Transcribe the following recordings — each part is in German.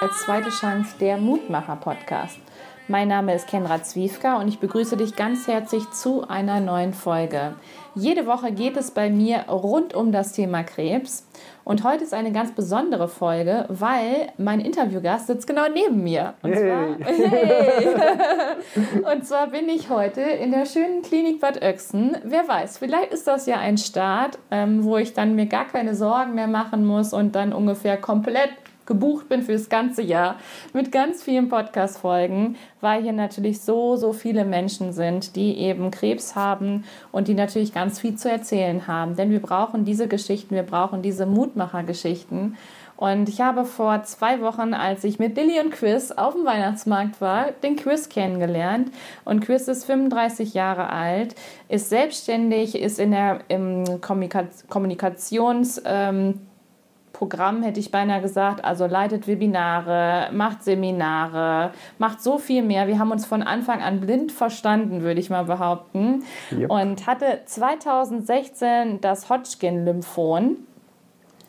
als zweite Chance der Mutmacher-Podcast. Mein Name ist Kenra Zwiefka und ich begrüße dich ganz herzlich zu einer neuen Folge. Jede Woche geht es bei mir rund um das Thema Krebs und heute ist eine ganz besondere Folge, weil mein Interviewgast sitzt genau neben mir. Und, Hey. zwar, hey. und zwar bin ich heute in der schönen Klinik Bad Oechsen. Wer weiß, vielleicht ist das ja ein Start, ähm, wo ich dann mir gar keine Sorgen mehr machen muss und dann ungefähr komplett gebucht bin für das ganze Jahr mit ganz vielen Podcast-Folgen, weil hier natürlich so, so viele Menschen sind, die eben Krebs haben und die natürlich ganz viel zu erzählen haben. Denn wir brauchen diese Geschichten, wir brauchen diese Mutmacher-Geschichten. Und ich habe vor zwei Wochen, als ich mit Lilly und Chris auf dem Weihnachtsmarkt war, den Chris kennengelernt. Und Chris ist 35 Jahre alt, ist selbstständig, ist in der im Kommunika- Kommunikations... Ähm, Programm, hätte ich beinahe gesagt. Also leitet Webinare, macht Seminare, macht so viel mehr. Wir haben uns von Anfang an blind verstanden, würde ich mal behaupten. Yep. Und hatte 2016 das Hodgkin-Lymphom.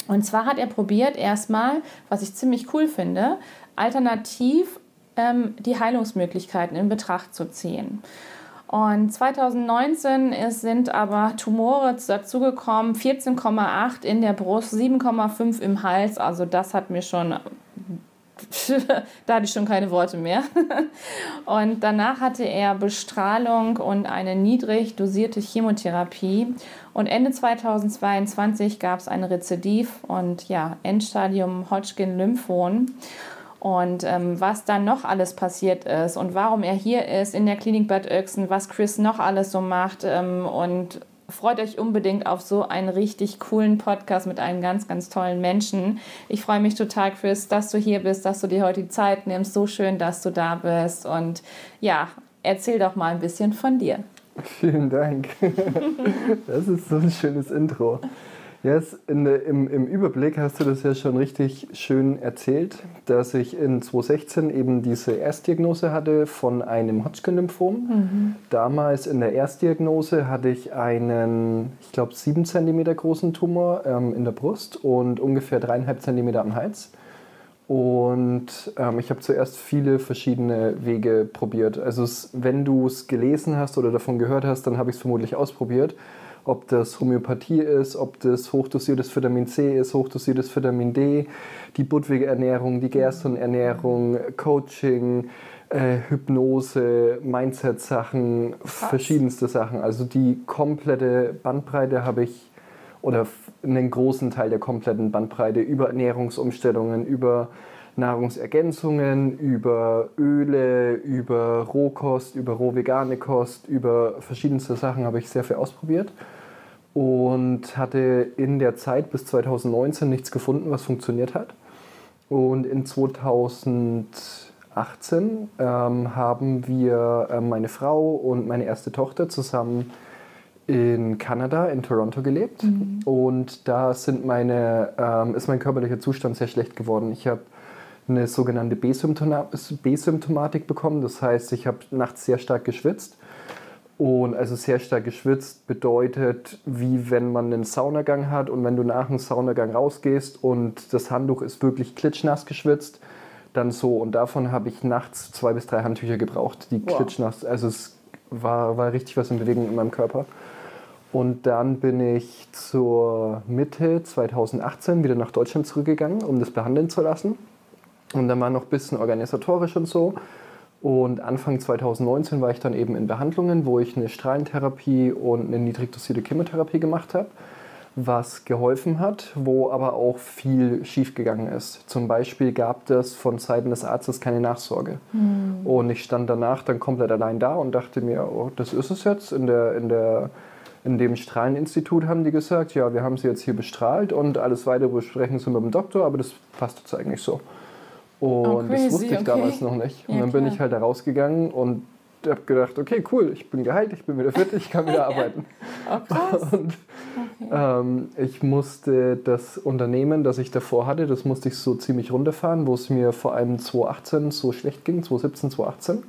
Und zwar hat er probiert, erstmal, was ich ziemlich cool finde, alternativ ähm, die Heilungsmöglichkeiten in Betracht zu ziehen. Und 2019 ist, sind aber Tumore dazugekommen, 14,8 in der Brust, 7,5 im Hals. Also das hat mir schon, da hatte ich schon keine Worte mehr. Und danach hatte er Bestrahlung und eine niedrig dosierte Chemotherapie. Und Ende 2022 gab es ein Rezidiv und ja, Endstadium Hodgkin-Lymphom. Und ähm, was dann noch alles passiert ist und warum er hier ist in der Klinik Bad Oechsen, was Chris noch alles so macht. Ähm, und freut euch unbedingt auf so einen richtig coolen Podcast mit einem ganz, ganz tollen Menschen. Ich freue mich total, Chris, dass du hier bist, dass du dir heute die Zeit nimmst. So schön, dass du da bist. Und ja, erzähl doch mal ein bisschen von dir. Vielen Dank. Das ist so ein schönes Intro. Yes, in im, Im Überblick hast du das ja schon richtig schön erzählt, dass ich in 2016 eben diese Erstdiagnose hatte von einem Hodgkin-Lymphom. Damals in der Erstdiagnose hatte ich einen, ich glaube, 7 cm großen Tumor ähm, in der Brust und ungefähr 3,5 cm am Hals. Und ähm, ich habe zuerst viele verschiedene Wege probiert. Also wenn du es gelesen hast oder davon gehört hast, dann habe ich es vermutlich ausprobiert. Ob das Homöopathie ist, ob das hochdosiertes Vitamin C ist, hochdosiertes Vitamin D, die Budwig-Ernährung, die Gerson-Ernährung, Coaching, äh, Hypnose, Mindset-Sachen, verschiedenste Sachen. Also die komplette Bandbreite habe ich oder einen großen Teil der kompletten Bandbreite über Ernährungsumstellungen, über Nahrungsergänzungen, über Öle, über Rohkost, über rohvegane Kost, über verschiedenste Sachen habe ich sehr viel ausprobiert und hatte in der Zeit bis 2019 nichts gefunden, was funktioniert hat. Und in 2018 ähm, haben wir, äh, meine Frau und meine erste Tochter zusammen in Kanada, in Toronto gelebt. Und da sind meine, ähm, ist mein körperlicher Zustand sehr schlecht geworden. Ich habe eine sogenannte B-Symptoma- B-Symptomatik bekommen. Das heißt, ich habe nachts sehr stark geschwitzt. Und also sehr stark geschwitzt bedeutet, wie wenn man einen Saunagang hat und wenn du nach dem Saunagang rausgehst und das Handtuch ist wirklich klitschnass geschwitzt, dann so. Und davon habe ich nachts zwei bis drei Handtücher gebraucht, die Wow. klitschnass, also es war, war richtig was in Bewegung in meinem Körper. Und dann bin ich zur Mitte 2018 wieder nach Deutschland zurückgegangen, um das behandeln zu lassen. Und dann war noch ein bisschen organisatorisch und so. Und Anfang 2019 war ich dann eben in Behandlungen, wo ich eine Strahlentherapie und eine niedrig dosierte Chemotherapie gemacht habe, was geholfen hat, wo aber auch viel schiefgegangen ist. Zum Beispiel gab es von Seiten des Arztes keine Nachsorge. Und ich stand danach dann komplett allein da und dachte mir, oh, das ist es jetzt. In, der, in, der, in dem Strahleninstitut haben die gesagt, ja, wir haben sie jetzt hier bestrahlt und alles weitere besprechen sie mit dem Doktor, aber das passt jetzt eigentlich so. Und Oh, crazy, das wusste ich okay. damals noch nicht. Und Ja, dann bin klar. ich halt da rausgegangen und habe gedacht, okay, cool, ich bin geheilt, ich bin wieder fit, ich kann wieder arbeiten. Oh, krass. Und ähm, ich musste das Unternehmen, das ich davor hatte, das musste ich so ziemlich runterfahren, wo es mir vor allem 2018 so schlecht ging, 2017, 2018.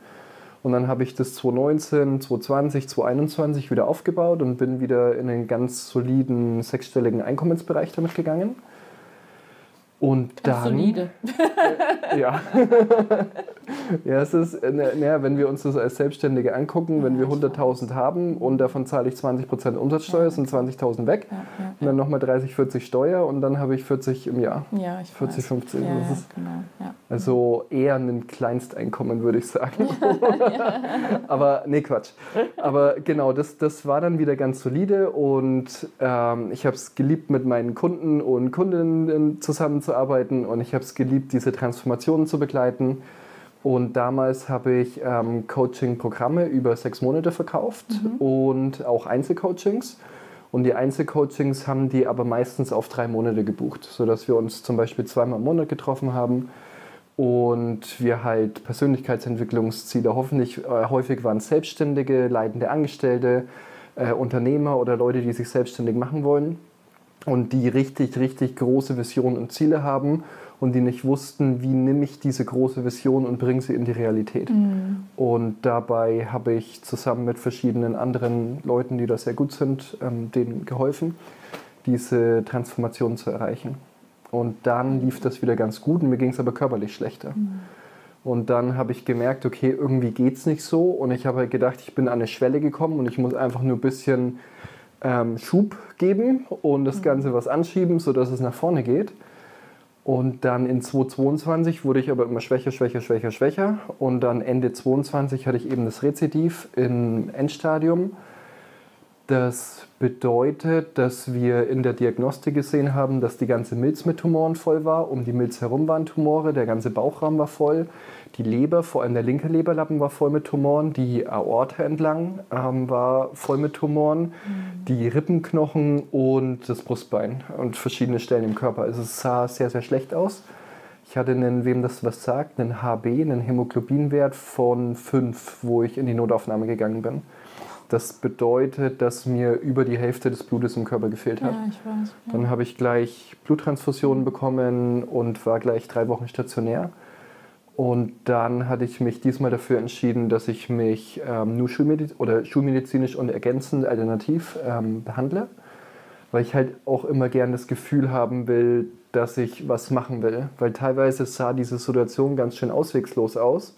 Und dann habe ich das 2019, 2020, 2021 wieder aufgebaut und bin wieder in einen ganz soliden sechsstelligen Einkommensbereich damit gegangen. Und dann. solide. Ja. ja, es ist, äh, naja, wenn wir uns das als Selbstständige angucken, wenn wir 100.000 haben und davon zahle ich 20% Umsatzsteuer, sind 20.000 weg. Ja, Und dann nochmal 30, 40 Steuer und dann habe ich 40 im Jahr. ja. ja ich 40, weiß. 50. Ja, ja, ist genau. Ja. also eher ein Kleinsteinkommen, würde ich sagen. Aber nee, Quatsch. Aber genau, das, das war dann wieder ganz solide und ähm, ich habe es geliebt, mit meinen Kunden und Kundinnen zusammenzuarbeiten und ich habe es geliebt, diese Transformationen zu begleiten. Und damals habe ich ähm, Coaching-Programme über sechs Monate verkauft und auch Einzelcoachings. Und die Einzelcoachings haben die aber meistens auf drei Monate gebucht, sodass wir uns zum Beispiel zweimal im Monat getroffen haben und wir halt Persönlichkeitsentwicklungsziele, hoffentlich äh, häufig waren es Selbstständige, leitende Angestellte, äh, Unternehmer oder Leute, die sich selbstständig machen wollen und die richtig, richtig große Visionen und Ziele haben und die nicht wussten, wie nehme ich diese große Vision und bringe sie in die Realität. Und dabei habe ich zusammen mit verschiedenen anderen Leuten, die da sehr gut sind, ähm, denen geholfen, diese Transformation zu erreichen. Und dann lief das wieder ganz gut und mir ging es aber körperlich schlechter. Und dann habe ich gemerkt, okay, irgendwie geht es nicht so. Und ich habe halt gedacht, ich bin an eine Schwelle gekommen und ich muss einfach nur ein bisschen ähm, Schub geben und das Ganze was anschieben, sodass es nach vorne geht. Und dann in 2022 wurde ich aber immer schwächer, schwächer, schwächer, schwächer. Und dann Ende 2022 hatte ich eben das Rezidiv im Endstadium. Das bedeutet, dass wir in der Diagnostik gesehen haben, dass die ganze Milz mit Tumoren voll war. Um die Milz herum waren Tumore, der ganze Bauchraum war voll. Die Leber, vor allem der linke Leberlappen, war voll mit Tumoren. Die Aorta entlang ähm, war voll mit Tumoren. Die Rippenknochen und das Brustbein und verschiedene Stellen im Körper. Also es sah sehr, sehr schlecht aus. Ich hatte einen, wem das was sagt, einen HB, einen Hämoglobinwert von 5, wo ich in die Notaufnahme gegangen bin. Das bedeutet, dass mir über die Hälfte des Blutes im Körper gefehlt hat. ja, ich weiß. Ja. Dann habe ich gleich Bluttransfusionen bekommen und war gleich drei Wochen stationär. Und dann hatte ich mich diesmal dafür entschieden, dass ich mich ähm, nur Schulmediz oder schulmedizinisch und ergänzend alternativ ähm, behandle, weil ich halt auch immer gern das Gefühl haben will, dass ich was machen will. Weil teilweise sah diese Situation ganz schön auswegslos aus,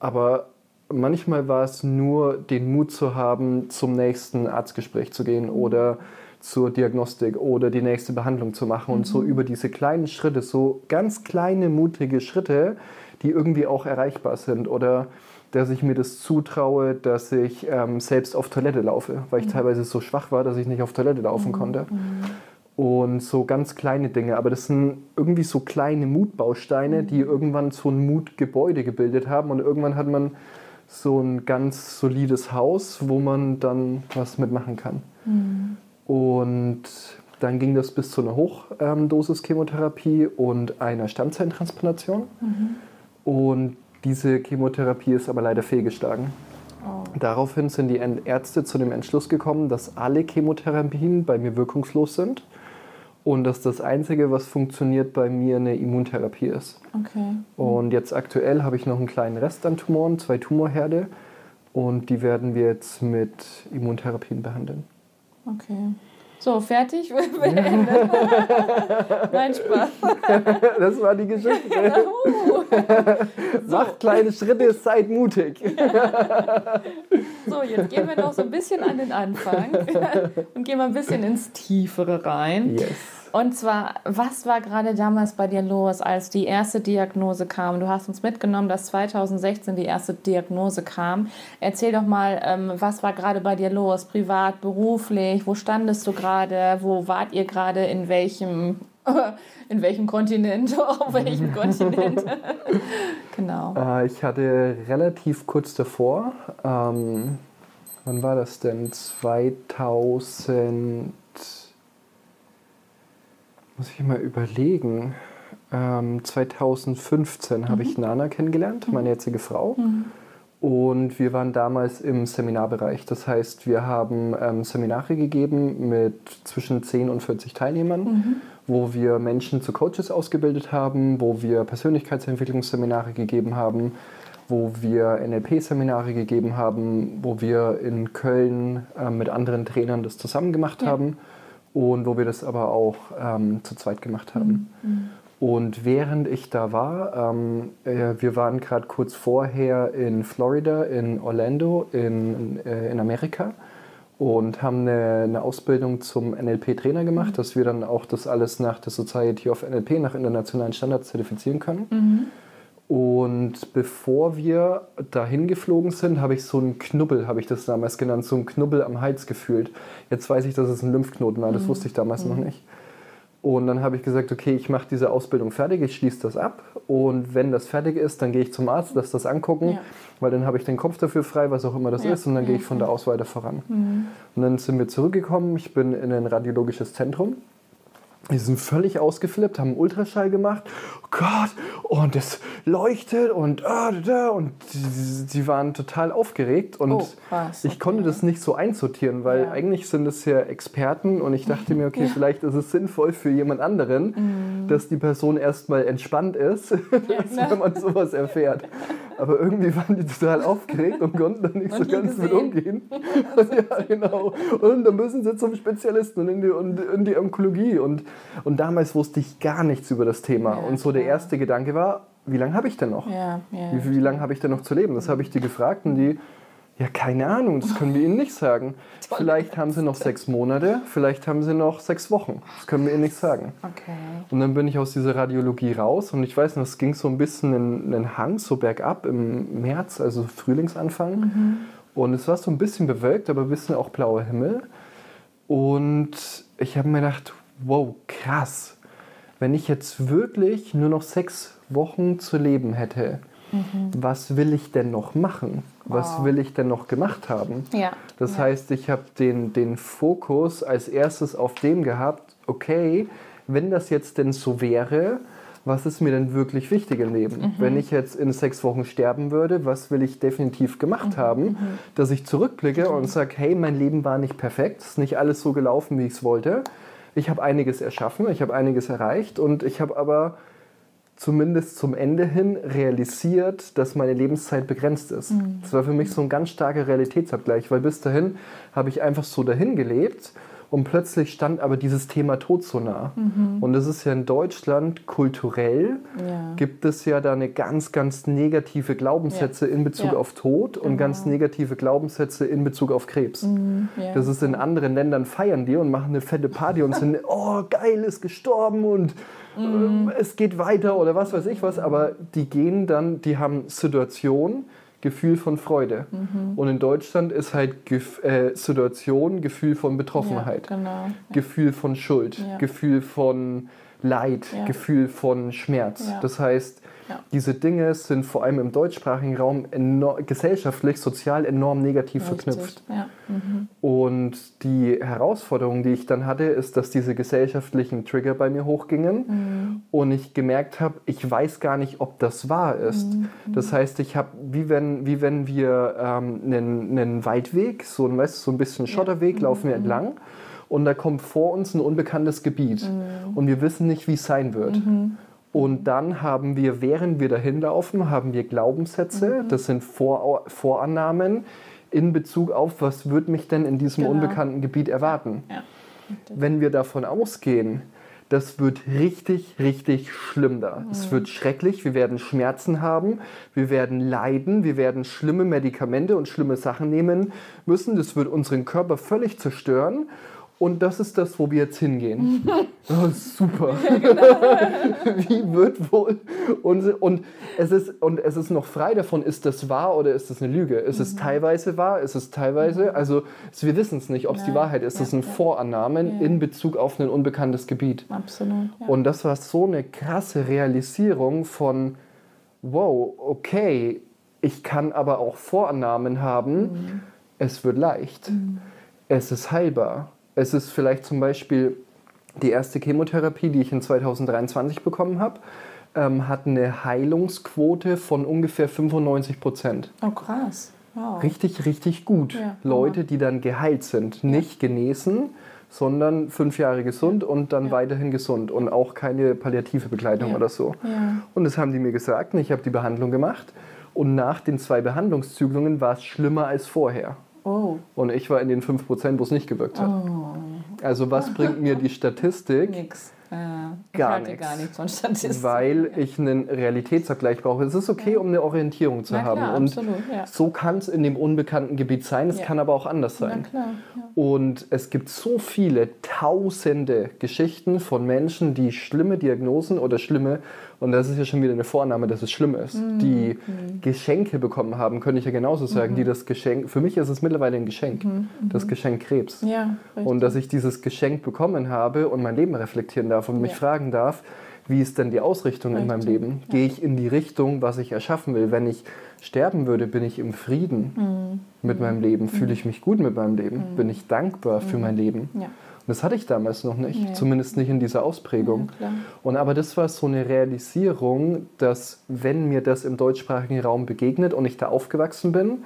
aber manchmal war es nur den Mut zu haben, zum nächsten Arztgespräch zu gehen oder zur Diagnostik oder die nächste Behandlung zu machen und so über diese kleinen Schritte, so ganz kleine, mutige Schritte, die irgendwie auch erreichbar sind oder dass ich mir das zutraue, dass ich ähm, selbst auf Toilette laufe, weil ich teilweise so schwach war, dass ich nicht auf Toilette laufen konnte. Und so ganz kleine Dinge, aber das sind irgendwie so kleine Mutbausteine, die irgendwann so ein Mutgebäude gebildet haben. Und irgendwann hat man so ein ganz solides Haus, wo man dann was mitmachen kann. Und dann ging das bis zu einer Hochdosis-Chemotherapie und einer Stammzellentransplantation. Und diese Chemotherapie ist aber leider fehlgeschlagen. Oh. Daraufhin sind die Ärzte zu dem Entschluss gekommen, dass alle Chemotherapien bei mir wirkungslos sind und dass das Einzige, was funktioniert bei mir, eine Immuntherapie ist. Okay. Und jetzt aktuell habe ich noch einen kleinen Rest an Tumoren, zwei Tumorherde. Und die werden wir jetzt mit Immuntherapien behandeln. Okay. So, fertig? Beendet. Nein, Spaß. Das war die Geschichte. Macht kleine Schritte, seid mutig. So, jetzt gehen wir noch so ein bisschen an den Anfang und gehen mal ein bisschen ins Tiefere rein. Yes. Und zwar, was war gerade damals bei dir los, als die erste Diagnose kam? Du hast uns mitgenommen, dass 2016 die erste Diagnose kam. Erzähl doch mal, ähm, was war gerade bei dir los? Privat, beruflich? Wo standest du gerade? Wo wart ihr gerade? In welchem, in welchem Kontinent? Auf welchem Kontinent? genau. Äh, ich hatte relativ kurz davor, ähm, wann war das denn? 2000, muss ich mal überlegen. Ähm, 2015 habe ich Nana kennengelernt, meine jetzige Frau. Und wir waren damals im Seminarbereich. Das heißt, wir haben ähm, Seminare gegeben mit zwischen 10 und 40 Teilnehmern, wo wir Menschen zu Coaches ausgebildet haben, wo wir Persönlichkeitsentwicklungsseminare gegeben haben, wo wir NLP-Seminare gegeben haben, wo wir in Köln äh, mit anderen Trainern das zusammen gemacht Ja. haben und wo wir das aber auch ähm, zu zweit gemacht haben. Und während ich da war, ähm, äh, wir waren gerade kurz vorher in Florida, in Orlando, in, äh, in Amerika und haben eine, eine Ausbildung zum NLP-Trainer gemacht, dass wir dann auch das alles nach der Society of NLP, nach internationalen Standards zertifizieren können. Und bevor wir dahin geflogen sind, habe ich so einen Knubbel, habe ich das damals genannt, so einen Knubbel am Hals gefühlt. Jetzt weiß ich, dass es ein Lymphknoten war, das wusste ich damals noch nicht. Und dann habe ich gesagt, okay, ich mache diese Ausbildung fertig, ich schließe das ab und wenn das fertig ist, dann gehe ich zum Arzt, lass das angucken, Ja. weil dann habe ich den Kopf dafür frei, was auch immer das Ja, ist und dann gehe ich von da aus weiter voran. Und dann sind wir zurückgekommen, ich bin in ein radiologisches Zentrum. Die sind völlig ausgeflippt, haben Ultraschall gemacht. Oh Gott, und es leuchtet und da, und die waren total aufgeregt und Oh, krass, ich konnte okay. das nicht so einsortieren, weil Ja. eigentlich sind es ja Experten und ich dachte mir, okay, vielleicht ist es sinnvoll für jemand anderen, Mhm. dass die Person erstmal entspannt ist, wenn man sowas erfährt. Aber irgendwie waren die total aufgeregt und konnten dann nicht so Und ganz mit gesehen. umgehen. ja, genau. Und dann müssen sie zum Spezialisten und in die, und in die Onkologie. Und, und damals wusste ich gar nichts über das Thema. Ja, und so der erste Gedanke war, wie lange habe ich denn noch? Ja, ja. Wie, wie lange habe ich denn noch zu leben? Das habe ich die gefragt und die, ja, keine Ahnung, das können wir Ihnen nicht sagen. Vielleicht haben Sie noch sechs Monate, vielleicht haben Sie noch sechs Wochen. Das können wir Ihnen nicht sagen. Okay. Und dann bin ich aus dieser Radiologie raus und ich weiß noch, es ging so ein bisschen in einen Hang, so bergab im März, also Frühlingsanfang. Und es war so ein bisschen bewölkt, aber ein bisschen auch blauer Himmel. Und ich habe mir gedacht, wow, krass. Wenn ich jetzt wirklich nur noch sechs Wochen zu leben hätte, was will ich denn noch machen? Was Wow. will ich denn noch gemacht haben? Ja. Das ja. heißt, ich habe den, den Fokus als erstes auf dem gehabt, okay, wenn das jetzt denn so wäre, was ist mir denn wirklich wichtig im Leben? Mhm. Wenn ich jetzt in sechs Wochen sterben würde, was will ich definitiv Mhm. gemacht haben? Dass ich zurückblicke und sage, hey, mein Leben war nicht perfekt, es ist nicht alles so gelaufen, wie ich es wollte. Ich habe einiges erschaffen, ich habe einiges erreicht und ich habe aber zumindest zum Ende hin realisiert, dass meine Lebenszeit begrenzt ist. Das war für mich so ein ganz starker Realitätsabgleich, weil bis dahin habe ich einfach so dahin gelebt und plötzlich stand aber dieses Thema Tod so nah. Und das ist ja in Deutschland kulturell, Ja. gibt es ja da eine ganz, ganz negative Glaubenssätze in Bezug Ja. auf Tod und ganz negative Glaubenssätze in Bezug auf Krebs. ja. Das ist in anderen Ländern feiern die und machen eine fette Party und sind, oh geil, ist gestorben und ähm, es geht weiter oder was weiß ich was. Aber die gehen dann, die haben Situation, Gefühl von Freude. Und in Deutschland ist halt Gef äh, Situation, Gefühl von Betroffenheit. Ja, genau. Gefühl von Schuld, Ja. Gefühl von Leid, Ja. Gefühl von Schmerz. Ja. Das heißt, Ja. diese Dinge sind vor allem im deutschsprachigen Raum enor- gesellschaftlich, sozial enorm negativ verknüpft. Richtig. Ja. Mhm. Und die Herausforderung, die ich dann hatte, ist, dass diese gesellschaftlichen Trigger bei mir hochgingen Mhm. und ich gemerkt habe, ich weiß gar nicht, ob das wahr ist. Mhm. Das heißt, ich habe, wie wenn, wie wenn wir ähm, einen, einen Waldweg, so ein, weißt, so ein bisschen Schotterweg, Mhm. laufen wir entlang und da kommt vor uns ein unbekanntes Gebiet Mhm. und wir wissen nicht, wie es sein wird. Und dann haben wir, während wir dahin laufen, haben wir Glaubenssätze, Mhm. das sind Vor Vorannahmen in Bezug auf, was wird mich denn in diesem Genau. unbekannten Gebiet erwarten. Ja. Wenn wir davon ausgehen, das wird richtig, richtig schlimm da. Es wird schrecklich, wir werden Schmerzen haben, wir werden leiden, wir werden schlimme Medikamente und schlimme Sachen nehmen müssen. Das wird unseren Körper völlig zerstören. Und das ist das, wo wir jetzt hingehen. Oh, super. Wie wird wohl unsere, und es ist und es ist noch frei davon, ist das wahr oder ist das eine Lüge? Ist es teilweise wahr? Ist es teilweise? Also es- wir wissen es nicht, ob es die. Wahrheit ist. Das Ja, sind ja. Vorannahmen Ja. in Bezug auf ein unbekanntes Gebiet. Absolut. Ja. Und das war so eine krasse Realisierung von, wow, okay, ich kann aber auch Vorannahmen haben, es wird leicht, es ist heilbar. Es ist vielleicht zum Beispiel die erste Chemotherapie, die ich in 2023 bekommen habe, ähm, hat eine Heilungsquote von ungefähr 95 Prozent. oh, krass. Wow. Richtig, richtig gut. Ja, Leute, die dann geheilt sind. Nicht genesen, sondern fünf Jahre gesund und dann weiterhin gesund und auch keine palliative Begleitung Ja. oder so. Ja. Und das haben die mir gesagt und ich habe die Behandlung gemacht. Und nach den zwei Behandlungszyklen war es schlimmer als vorher. Oh. Und ich war in den 5%, wo es nicht gewirkt hat. Oh. Also was bringt mir die Statistik, Nix. Ja, ich Gar nichts. gar nichts von Statistiken. weil ich einen Realitätsvergleich brauche. Es ist okay, um eine Orientierung zu Na haben. klar, und absolut, ja. so kann es in dem unbekannten Gebiet sein, es Ja. kann aber auch anders sein. klar. Ja. Und es gibt so viele tausende Geschichten von Menschen, die schlimme Diagnosen oder schlimme, und das ist ja schon wieder eine Vorannahme, dass es schlimm ist, Mhm. die Geschenke bekommen haben, könnte ich ja genauso sagen, die das Geschenk, für mich ist es mittlerweile ein Geschenk, das Geschenk Krebs. Ja, Mhm. richtig. Und dass ich dieses Geschenk bekommen habe und mein Leben reflektieren darf und mich Ja. fragen darf, wie ist denn die Ausrichtung in meinem Richtig, Leben? Gehe ich in die Richtung, was ich erschaffen will? Wenn ich sterben würde, bin ich im Frieden Mhm. mit meinem Leben? Fühle ich mich gut mit meinem Leben? Bin ich dankbar für mein Leben? ja. Und das hatte ich damals noch nicht, Nee. zumindest nicht in dieser Ausprägung. Ja, und aber das war so eine Realisierung, dass wenn mir das im deutschsprachigen Raum begegnet und ich da aufgewachsen bin,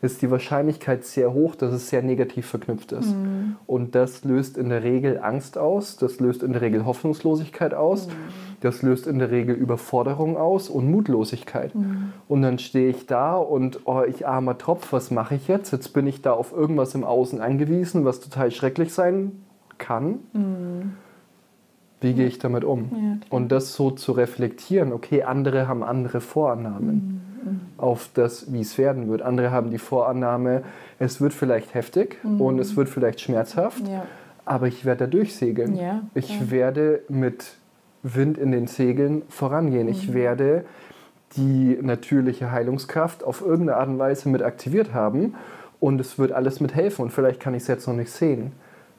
ist die Wahrscheinlichkeit sehr hoch, dass es sehr negativ verknüpft ist. Mhm. Und das löst in der Regel Angst aus, das löst in der Regel Hoffnungslosigkeit aus, Mhm. das löst in der Regel Überforderung aus und Mutlosigkeit. Mhm. Und dann stehe ich da und, oh, ich armer Tropf, was mache ich jetzt? Jetzt bin ich da auf irgendwas im Außen angewiesen, was total schrecklich sein kann. Wie gehe ich damit um? Mhm. Ja, und das so zu reflektieren, okay, andere haben andere Vorannahmen Mhm. auf das, wie es werden wird. Andere haben die Vorannahme, es wird vielleicht heftig Mhm. und es wird vielleicht schmerzhaft, Ja. aber ich werde da durchsegeln. Ja, ich werde mit Wind in den Segeln vorangehen. Ich Mhm. werde die natürliche Heilungskraft auf irgendeine Art und Weise mit aktiviert haben und es wird alles mit helfen. Und vielleicht kann ich es jetzt noch nicht sehen,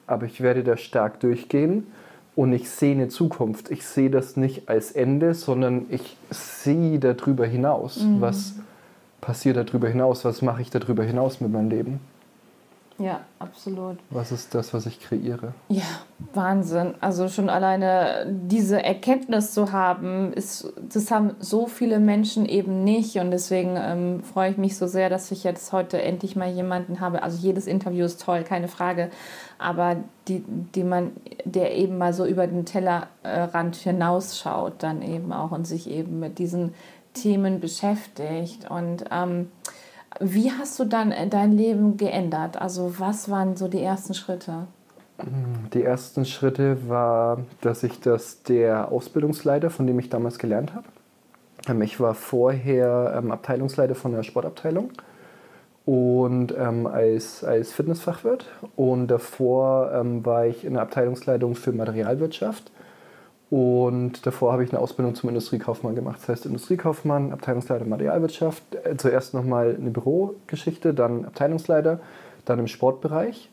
aber ich werde da stark durchgehen und ich sehe eine Zukunft. Ich sehe das nicht als Ende, sondern ich sehe darüber hinaus. Mhm. Was passiert darüber hinaus? Was mache ich darüber hinaus mit meinem Leben? Ja, absolut. Was ist das, was ich kreiere? Ja, Wahnsinn. Also schon alleine diese Erkenntnis zu haben, ist, das haben so viele Menschen eben nicht. Und deswegen ähm, freue ich mich so sehr, dass ich jetzt heute endlich mal jemanden habe. Also jedes Interview ist toll, keine Frage. Aber die, die man, der eben mal so über den Tellerrand hinausschaut, dann eben auch und sich eben mit diesen Themen beschäftigt. Und ähm, wie hast du dann äh, dein Leben geändert? Also was waren so die ersten Schritte? Die ersten Schritte war, dass ich das der Ausbildungsleiter, von dem ich damals gelernt habe. Ähm, Ich war vorher ähm, Abteilungsleiter von der Sportabteilung und ähm, als, als Fitnessfachwirt. Und davor ähm, war ich in der Abteilungsleitung für Materialwirtschaft. Und davor habe ich eine Ausbildung zum Industriekaufmann gemacht. Das heißt Industriekaufmann, Abteilungsleiter Materialwirtschaft. Äh, Zuerst nochmal eine Bürogeschichte, dann Abteilungsleiter, dann im Sportbereich.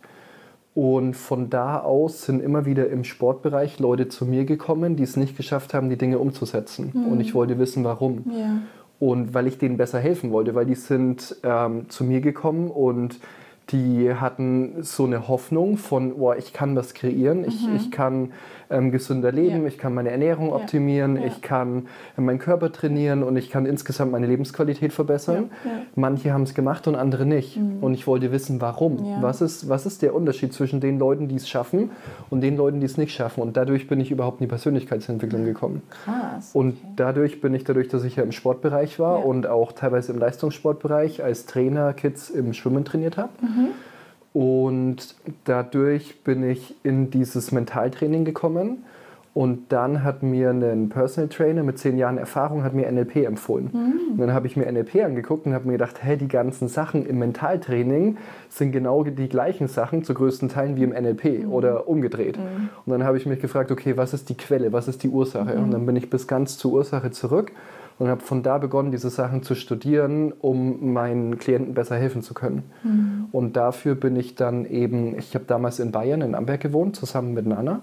Und von da aus sind immer wieder im Sportbereich Leute zu mir gekommen, die es nicht geschafft haben, die Dinge umzusetzen. Und ich wollte wissen, warum. Ja. Und weil ich denen besser helfen wollte, weil die sind ähm, zu mir gekommen und die hatten so eine Hoffnung von, oh, ich kann was kreieren, ich, ich kann ähm, gesünder leben, Ja. ich kann meine Ernährung Ja. optimieren, Ja. ich kann meinen Körper trainieren und ich kann insgesamt meine Lebensqualität verbessern. Manche haben es gemacht und andere nicht. Und ich wollte wissen, warum. Was, ist, was ist der Unterschied zwischen den Leuten, die es schaffen und den Leuten, die es nicht schaffen? Und dadurch bin ich überhaupt in die Persönlichkeitsentwicklung gekommen. Krass. Und dadurch bin ich, dadurch, dass ich ja im Sportbereich war und auch teilweise im Leistungssportbereich als Trainer Kids im Schwimmen trainiert habe. Mhm. Und dadurch bin ich in dieses Mentaltraining gekommen. Und dann hat mir ein Personal Trainer mit zehn Jahren Erfahrung hat mir NLP empfohlen. Mhm. Und dann habe ich mir NLP angeguckt und habe mir gedacht, hey, die ganzen Sachen im Mentaltraining sind genau die gleichen Sachen zu größten Teilen wie im NLP Mhm. oder umgedreht. Und dann habe ich mich gefragt, okay, was ist die Quelle, was ist die Ursache? Mhm. Und dann bin ich bis ganz zur Ursache zurück und habe von da begonnen, diese Sachen zu studieren, um meinen Klienten besser helfen zu können. Mhm. Und dafür bin ich dann eben, ich habe damals in Bayern, in Amberg gewohnt, zusammen mit Nana.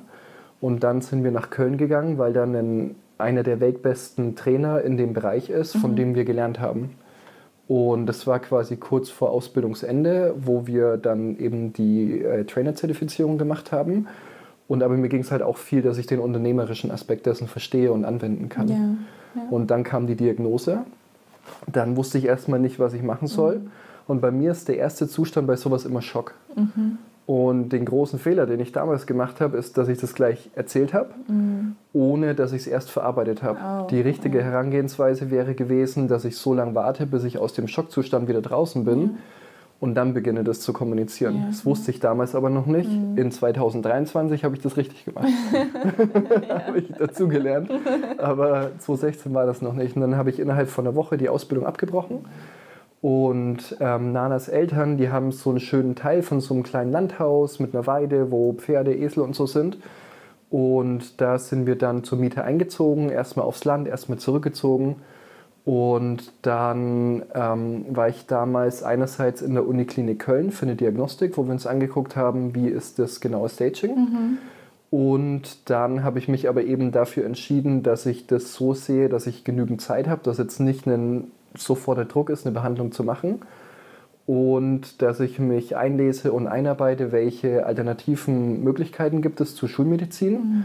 Und dann sind wir nach Köln gegangen, weil dann ein, einer der weltbesten Trainer in dem Bereich ist, von dem wir gelernt haben. Und das war quasi kurz vor Ausbildungsende, wo wir dann eben die äh, Trainer-Zertifizierung gemacht haben. Und aber mir ging es halt auch viel, dass ich den unternehmerischen Aspekt dessen verstehe und anwenden kann. Ja. Ja. Und dann kam die Diagnose. Dann wusste ich erstmal nicht, was ich machen soll. Und bei mir ist der erste Zustand bei sowas immer Schock. Und den großen Fehler, den ich damals gemacht habe, ist, dass ich das gleich erzählt habe, ohne dass ich es erst verarbeitet habe. Oh, Die richtige Herangehensweise wäre gewesen, dass ich so lange warte, bis ich aus dem Schockzustand wieder draußen bin und dann beginne das zu kommunizieren. Ja. Das wusste ich damals aber noch nicht. In 2023 habe ich das richtig gemacht. habe ich dazu gelernt. Aber 2016 war das noch nicht. Und dann habe ich innerhalb von einer Woche die Ausbildung abgebrochen. Und ähm, Nanas Eltern, die haben so einen schönen Teil von so einem kleinen Landhaus mit einer Weide, wo Pferde, Esel und so sind. Und da sind wir dann zur Miete eingezogen, erstmal aufs Land, erstmal zurückgezogen. Und dann ähm, war ich damals einerseits in der Uniklinik Köln für eine Diagnostik, wo wir uns angeguckt haben, wie ist das genaue Staging. Und dann habe ich mich aber eben dafür entschieden, dass ich das so sehe, dass ich genügend Zeit habe, dass jetzt nicht ein soforter Druck ist, eine Behandlung zu machen. Und dass ich mich einlese und einarbeite, welche alternativen Möglichkeiten gibt es zur Schulmedizin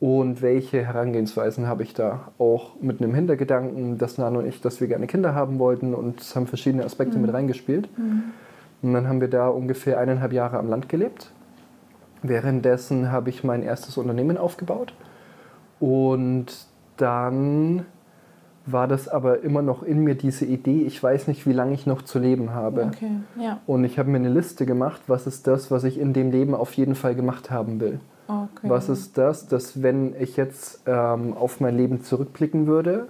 und welche Herangehensweisen habe ich da. Auch mit einem Hintergedanken, dass Nano und ich, dass wir gerne Kinder haben wollten und es haben verschiedene Aspekte mit reingespielt. Und dann haben wir da ungefähr eineinhalb Jahre am Land gelebt. Währenddessen habe ich mein erstes Unternehmen aufgebaut. Und dann war das aber immer noch in mir diese Idee, ich weiß nicht, wie lange ich noch zu leben habe. Okay, ja. Und ich habe mir eine Liste gemacht, was ist das, was ich in dem Leben auf jeden Fall gemacht haben will. Okay. Was ist das, dass wenn ich jetzt ähm, auf mein Leben zurückblicken würde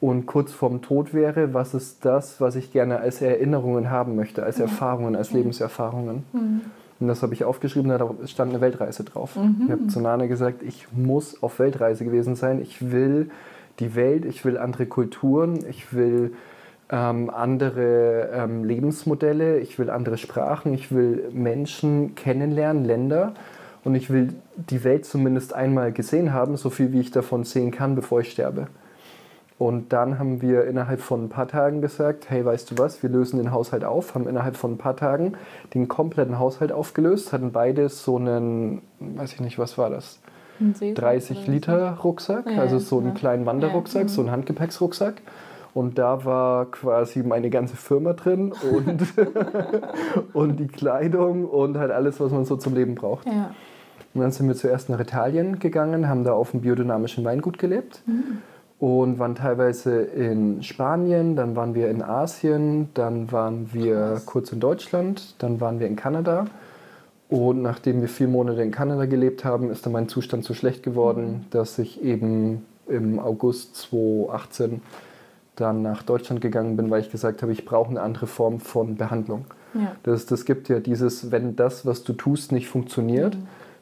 und kurz vorm Tod wäre, was ist das, was ich gerne als Erinnerungen haben möchte, als Erfahrungen, als Lebenserfahrungen? Und das habe ich aufgeschrieben, da stand eine Weltreise drauf. Ich habe zu Nane gesagt, ich muss auf Weltreise gewesen sein. Ich will die Welt, ich will andere Kulturen, ich will ähm, andere ähm, Lebensmodelle, ich will andere Sprachen, ich will Menschen kennenlernen, Länder. Und ich will die Welt zumindest einmal gesehen haben, so viel wie ich davon sehen kann, bevor ich sterbe. Und dann haben wir innerhalb von ein paar Tagen gesagt, hey, weißt du was, wir lösen den Haushalt auf, haben innerhalb von ein paar Tagen den kompletten Haushalt aufgelöst, hatten beide so einen, weiß ich nicht, was war das, Ein Seesack 30 oder so. Liter Rucksack, also so einen kleinen Wanderrucksack, mhm. so einen Handgepäcksrucksack. Und da war quasi meine ganze Firma drin und, und die Kleidung und halt alles, was man so zum Leben braucht. Ja. Und dann sind wir zuerst nach Italien gegangen, haben da auf dem biodynamischen Weingut gelebt und waren teilweise in Spanien, dann waren wir in Asien, dann waren wir kurz in Deutschland, dann waren wir in Kanada. Und nachdem wir vier Monate in Kanada gelebt haben, ist dann mein Zustand so schlecht geworden, dass ich eben im August 2018 dann nach Deutschland gegangen bin, weil ich gesagt habe, ich brauche eine andere Form von Behandlung. Ja. Das, das gibt ja dieses, wenn das, was du tust, nicht funktioniert,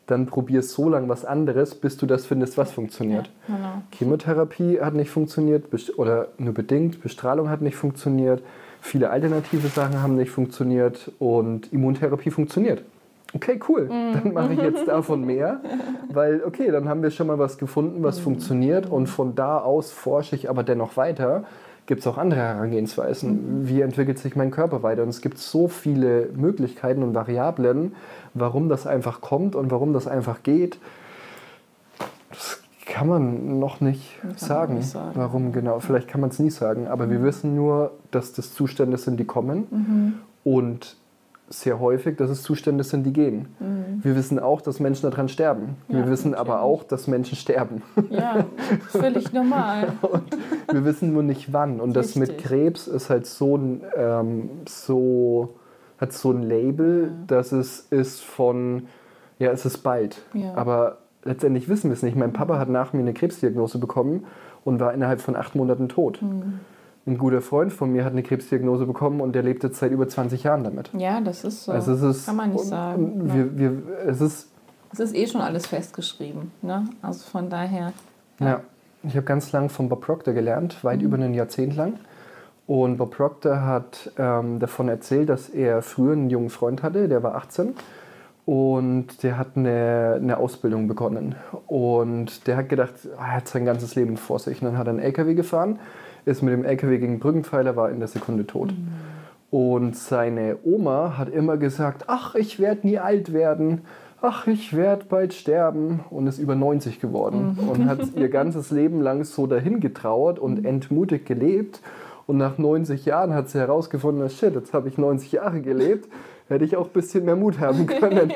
dann probier so lange was anderes, bis du das findest, was funktioniert. Genau. Chemotherapie hat nicht funktioniert oder nur bedingt, Bestrahlung hat nicht funktioniert, viele alternative Sachen haben nicht funktioniert und Immuntherapie funktioniert. Okay, cool, dann mache ich jetzt davon mehr, weil okay, dann haben wir schon mal was gefunden, was funktioniert und von da aus forsche ich aber dennoch weiter. Gibt es auch andere Herangehensweisen? Wie entwickelt sich mein Körper weiter? Und es gibt so viele Möglichkeiten und Variablen, warum das einfach kommt und warum das einfach geht. Das kann man noch nicht, sagen, nicht sagen. warum genau. Vielleicht kann man es nie sagen, aber wir wissen nur, dass das Zustände sind, die kommen und sehr häufig, dass es Zustände sind, die gehen. Wir wissen auch, dass Menschen daran sterben. Ja, wir wissen aber natürlich. auch, dass Menschen sterben. Ja, völlig normal. Wir wissen nur nicht wann. Und das mit Richtig. Krebs ist halt so ein, ähm, so, hat so ein Label, dass es ist von, ja, es ist bald. Ja. Aber letztendlich wissen wir es nicht. Mein Papa hat nach mir eine Krebsdiagnose bekommen und war innerhalb von acht Monaten tot. Mhm. Ein guter Freund von mir hat eine Krebsdiagnose bekommen und der lebt jetzt seit über 20 Jahren damit. Ja, das ist so. Also es ist, Kann man nicht sagen. Ja. Wir, wir, es ist Es ist eh schon alles festgeschrieben. Ne? Also von daher. Ja, ich habe ganz lang von Bob Proctor gelernt, weit über ein Jahrzehnt lang. Und Bob Proctor hat ähm, davon erzählt, dass er früher einen jungen Freund hatte, der war 18 und der hat eine, eine Ausbildung begonnen. Und der hat gedacht, er hat sein ganzes Leben vor sich. Und dann hat er einen LKW gefahren, ist mit dem LKW gegen Brückenpfeiler, war in der Sekunde tot. Und seine Oma hat immer gesagt, ach, ich werde nie alt werden. Ach, ich werde bald sterben. Und ist über 90 geworden. Und hat ihr ganzes Leben lang so dahin getrauert und entmutigt gelebt. Und nach 90 Jahren hat sie herausgefunden, shit, jetzt habe ich 90 Jahre gelebt. Hätte ich auch ein bisschen mehr Mut haben können.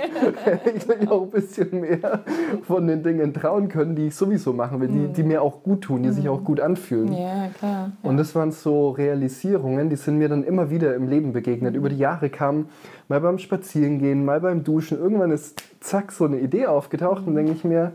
hätte ich mich auch ein bisschen mehr von den Dingen trauen können, die ich sowieso machen will, die, die mir auch gut tun, die sich auch gut anfühlen. Ja, klar. Und das waren so Realisierungen, die sind mir dann immer wieder im Leben begegnet. Über die Jahre kam mal beim Spazierengehen, mal beim Duschen. Irgendwann ist zack so eine Idee aufgetaucht und denke ich mir,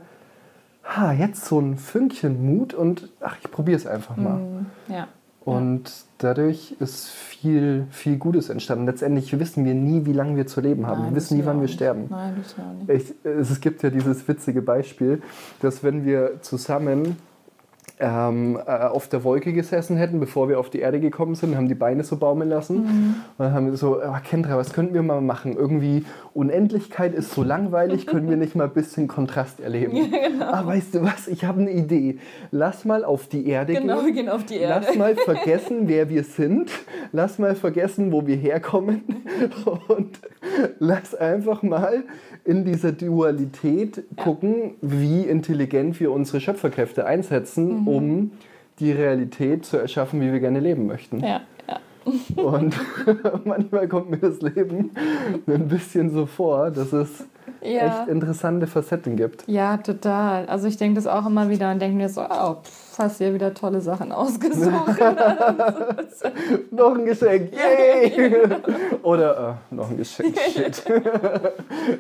ha, jetzt so ein Fünkchen Mut und ach, ich probiere es einfach mal. Ja. Und dadurch ist viel, viel Gutes entstanden. Letztendlich wissen wir nie, wie lange wir zu leben haben. Nein, wir wissen nie, wann wir sterben. Nein, wissen wir nicht. Ich, es gibt ja dieses witzige Beispiel, dass wenn wir zusammen ähm, äh, auf der Wolke gesessen hätten, bevor wir auf die Erde gekommen sind, haben die Beine so baumeln lassen. Und dann haben wir so, oh, Kendra, was könnten wir mal machen? Irgendwie Unendlichkeit ist so langweilig, können wir nicht mal ein bisschen Kontrast erleben? Ah, weißt du was, ich habe eine Idee. Lass mal auf die Erde Genau, wir gehen. gehen auf die Erde. Lass mal vergessen, wer wir sind. Lass mal vergessen, wo wir herkommen. Und lass einfach mal in dieser Dualität gucken, wie intelligent wir unsere Schöpferkräfte einsetzen, Mhm. Um die Realität zu erschaffen, wie wir gerne leben möchten. Ja, ja. Und manchmal kommt mir das Leben ein bisschen so vor, dass es Ja. echt interessante Facetten gibt. Ja, total. Also ich denke das auch immer wieder und denke mir so, oh, pff, hast dir wieder tolle Sachen ausgesucht. Noch ein Geschenk, yay! Oder äh, noch ein Geschenk, shit.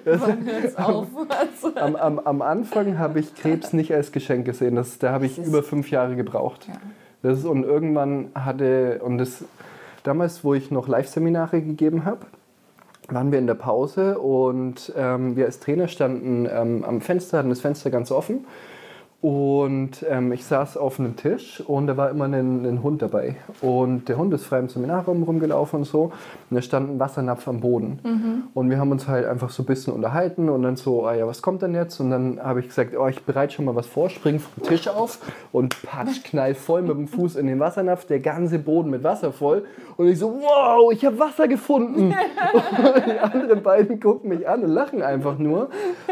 Hört's auf? Also, Am, am, am Anfang habe ich Krebs nicht als Geschenk gesehen. Das, da habe ich Das über fünf Jahre gebraucht. Ja. Das ist, und irgendwann hatte, und das damals, wo ich noch Live-Seminare gegeben habe, waren wir in der Pause und ähm, wir als Trainer standen ähm, am Fenster, hatten das Fenster ganz offen. Und ähm, ich saß auf einem Tisch und da war immer ein, ein Hund dabei. Und der Hund ist frei im Seminarraum rumgelaufen und so. Und da stand ein Wassernapf am Boden. Und wir haben uns halt einfach so ein bisschen unterhalten und dann so, ah ja, was kommt denn jetzt? Und dann habe ich gesagt, oh, ich bereite schon mal was vor, spring vom Tisch auf und patsch, knall voll mit dem Fuß in den Wassernapf, der ganze Boden mit Wasser voll. Und ich so, wow, ich habe Wasser gefunden. Und die anderen beiden gucken mich an und lachen einfach nur.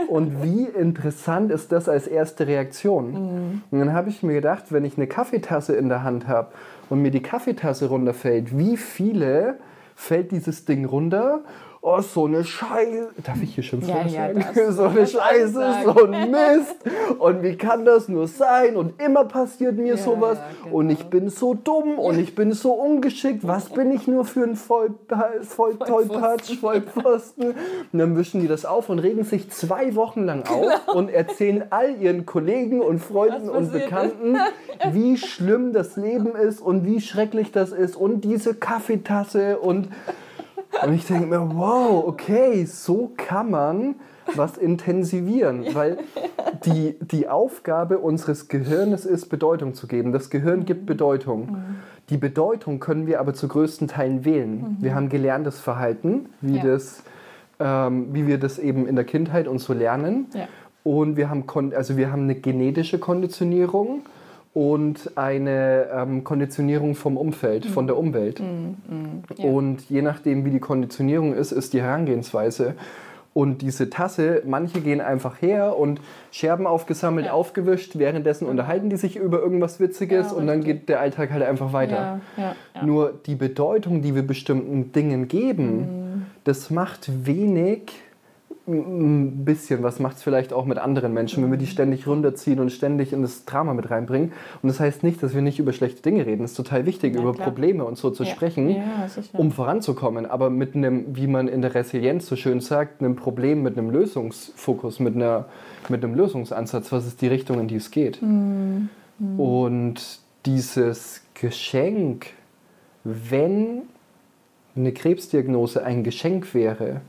Und wie interessant ist das als erste Reaktion? Und dann habe ich mir gedacht, wenn ich eine Kaffeetasse in der Hand habe und mir die Kaffeetasse runterfällt, wie viele fällt dieses Ding runter? Oh, so eine Scheiße. Darf ich hier schon Ja, ja, So eine Scheiße, so ein Mist. Und wie kann das nur sein? Und immer passiert mir Ja, sowas. ja, Und genau. ich bin so dumm und ich bin so ungeschickt. Was bin ich nur für ein Voll, Voll, Tollpatsch, Vollpfosten? Und dann wischen die das auf und regen sich zwei Wochen lang auf und erzählen all ihren Kollegen und Freunden Genau. Und ist. Bekannten, wie schlimm das Leben ist und wie schrecklich das ist und diese Kaffeetasse und und ich denke mir, wow, okay, so kann man was intensivieren, weil die, die Aufgabe unseres Gehirnes ist, Bedeutung zu geben. Das Gehirn gibt Bedeutung. Die Bedeutung können wir aber zu größten Teilen wählen. Wir haben gelerntes Verhalten, wie, Ja. das, ähm, wie wir das eben in der Kindheit und so lernen. Ja. Und wir haben, also wir haben eine genetische Konditionierung und eine ähm, Konditionierung vom Umfeld, von der Umwelt. ja. Und je nachdem, wie die Konditionierung ist, ist die Herangehensweise. Und diese Tasse, manche gehen einfach her und Scherben aufgesammelt, Ja. aufgewischt, währenddessen unterhalten die sich über irgendwas Witziges Ja, und dann geht der Alltag halt einfach weiter. Nur die Bedeutung, die wir bestimmten Dingen geben, Mhm. das macht wenig, ein bisschen was macht es vielleicht auch mit anderen Menschen, wenn wir Mhm. die ständig runterziehen und ständig in das Drama mit reinbringen. Und das heißt nicht, dass wir nicht über schlechte Dinge reden. Es ist total wichtig, Ja, über klar. Probleme und so zu Ja. sprechen, Ja, um voranzukommen. Aber mit einem, wie man in der Resilienz so schön sagt, einem Problem mit einem Lösungsfokus, mit, einer, mit einem Lösungsansatz, was ist die Richtung, in die es geht. Mhm. Und dieses Geschenk, wenn eine Krebsdiagnose ein Geschenk wäre,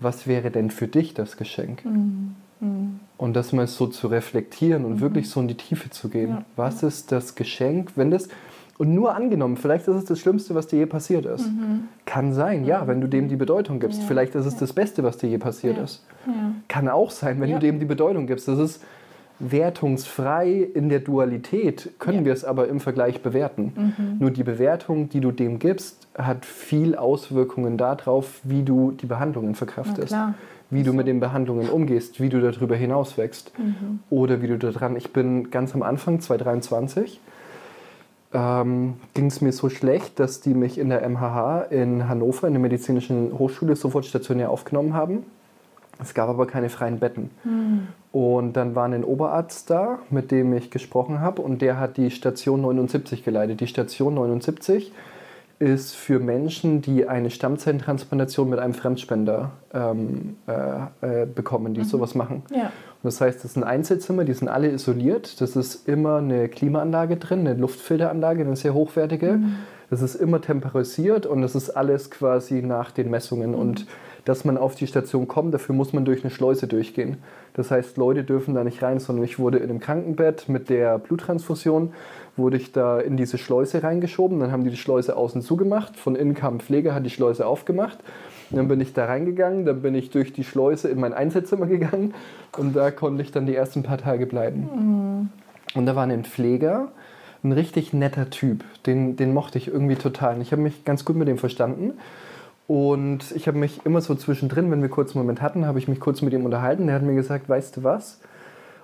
was wäre denn für dich das Geschenk? Mhm. Und das mal so zu reflektieren und wirklich so in die Tiefe zu gehen. Ja. Was ist das Geschenk, wenn das, und nur angenommen, vielleicht ist es das Schlimmste, was dir je passiert ist. Kann sein, ja, wenn du dem die Bedeutung gibst. Mhm. Ja. Vielleicht ist es das Beste, was dir je passiert ist. Kann auch sein, wenn du dem die Bedeutung gibst. Das ist wertungsfrei in der Dualität, können Ja. Mhm. wir es aber im Vergleich bewerten. Nur die Bewertung, die du dem gibst, hat viel Auswirkungen darauf, wie du die Behandlungen verkraftest. Wie du mit den Behandlungen umgehst, wie du darüber hinaus wächst. Mhm. Oder wie du da dran. Ich bin ganz am Anfang, 2023, ähm, ging es mir so schlecht, dass die mich in der MHH in Hannover, in der medizinischen Hochschule, sofort stationär aufgenommen haben. Es gab aber keine freien Betten. Hm. Und dann war ein Oberarzt da, mit dem ich gesprochen habe, und der hat die Station 79 geleitet. Die Station 79 ist für Menschen, die eine Stammzellentransplantation mit einem Fremdspender ähm, äh, äh, bekommen, die sowas machen. Ja. Und das heißt, das sind Einzelzimmer, die sind alle isoliert. Das ist immer eine Klimaanlage drin, eine Luftfilteranlage, eine sehr hochwertige. Das ist immer temperisiert und das ist alles quasi nach den Messungen. Und dass man auf die Station kommt, dafür muss man durch eine Schleuse durchgehen. Das heißt, Leute dürfen da nicht rein, sondern ich wurde in einem Krankenbett mit der Bluttransfusion, wurde ich da in diese Schleuse reingeschoben. Dann haben die die Schleuse außen zugemacht. Von innen kam ein Pfleger, hat die Schleuse aufgemacht. Dann bin ich da reingegangen, dann bin ich durch die Schleuse in mein Einzelzimmer gegangen und da konnte ich dann die ersten paar Tage bleiben. Und da war ein Pfleger, ein richtig netter Typ. Den, den mochte ich irgendwie total. Und ich habe mich ganz gut mit ihm verstanden. Und ich habe mich immer so zwischendrin, wenn wir kurz einen Moment hatten, habe ich mich kurz mit ihm unterhalten. Der hat mir gesagt, weißt du was?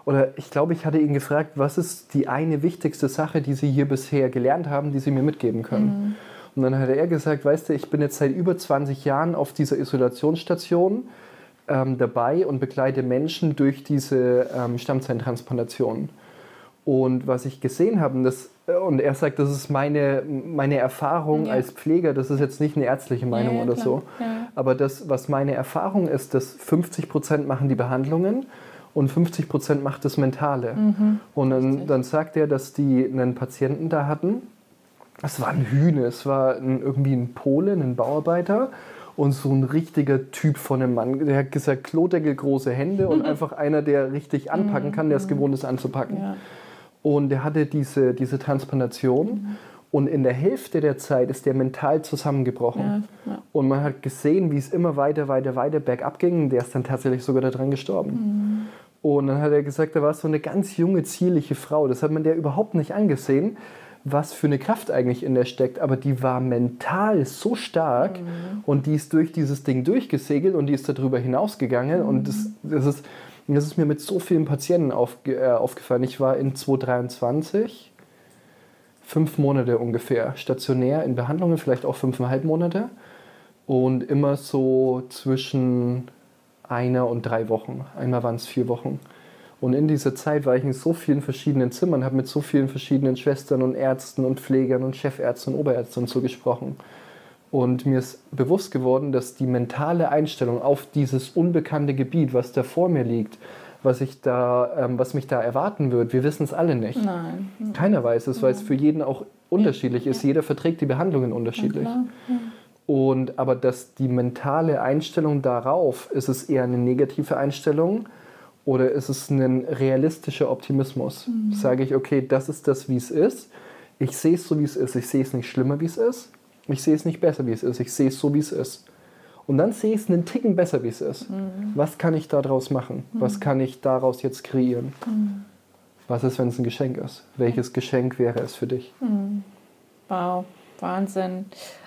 Oder ich glaube, ich hatte ihn gefragt, was ist die eine wichtigste Sache, die Sie hier bisher gelernt haben, die Sie mir mitgeben können? Und dann hat er gesagt, weißt du, ich bin jetzt seit über 20 Jahren auf dieser Isolationsstation ähm, dabei und begleite Menschen durch diese ähm, Stammzellentransplantation. Und was ich gesehen habe, und, das, und er sagt, das ist meine, meine Erfahrung Ja. als Pfleger, das ist jetzt nicht eine ärztliche Meinung Ja, oder klar. so. Aber das, was meine Erfahrung ist, dass 50 Prozent machen die Behandlungen und 50 Prozent macht das Mentale. und dann, dann sagt er, dass die einen Patienten da hatten. Es war ein Hühne, es war ein, irgendwie ein Pole, ein Bauarbeiter und so ein richtiger Typ von einem Mann. Der hat gesagt, Klodeckel, große Hände und einfach einer, der richtig anpacken kann, der es gewohnt ist anzupacken. Ja. Und er hatte diese, diese Transplantation und in der Hälfte der Zeit ist der mental zusammengebrochen. Ja, ja. Und man hat gesehen, wie es immer weiter, weiter, weiter bergab ging. Und der ist dann tatsächlich sogar daran gestorben. Und dann hat er gesagt, da war so eine ganz junge, zierliche Frau. Das hat man der überhaupt nicht angesehen, was für eine Kraft eigentlich in der steckt. Aber die war mental so stark und die ist durch dieses Ding durchgesegelt und die ist darüber hinausgegangen. Und das, das, ist, das ist mir mit so vielen Patienten aufge, äh, aufgefallen. Ich war in 2023 fünf Monate ungefähr stationär in Behandlungen, vielleicht auch fünfeinhalb Monate. Und immer so zwischen einer und drei Wochen. Einmal waren es vier Wochen. Und in dieser Zeit war ich in so vielen verschiedenen Zimmern, habe mit so vielen verschiedenen Schwestern und Ärzten und Pflegern und Chefärzten und Oberärzten und so gesprochen. Und mir ist bewusst geworden, dass die mentale Einstellung auf dieses unbekannte Gebiet, was da vor mir liegt, was, ich da, ähm, was mich da erwarten wird, wir wissen es alle nicht. Nein. Keiner weiß es, weil es für jeden auch unterschiedlich ist. Jeder verträgt die Behandlungen unterschiedlich. Klar. Und aber dass die mentale Einstellung darauf, ist es eher eine negative Einstellung oder ist es ein realistischer Optimismus? Sage ich, okay, das ist das, wie es ist. Ich sehe es so, wie es ist. Ich sehe es nicht schlimmer, wie es ist. Ich sehe es nicht besser, wie es ist. Ich sehe es so, wie es ist. Und dann sehe ich es einen Ticken besser, wie es ist. Was kann ich daraus machen? Was kann ich daraus jetzt kreieren? Was ist, wenn es ein Geschenk ist? Welches Geschenk wäre es für dich? Wow, Wahnsinn.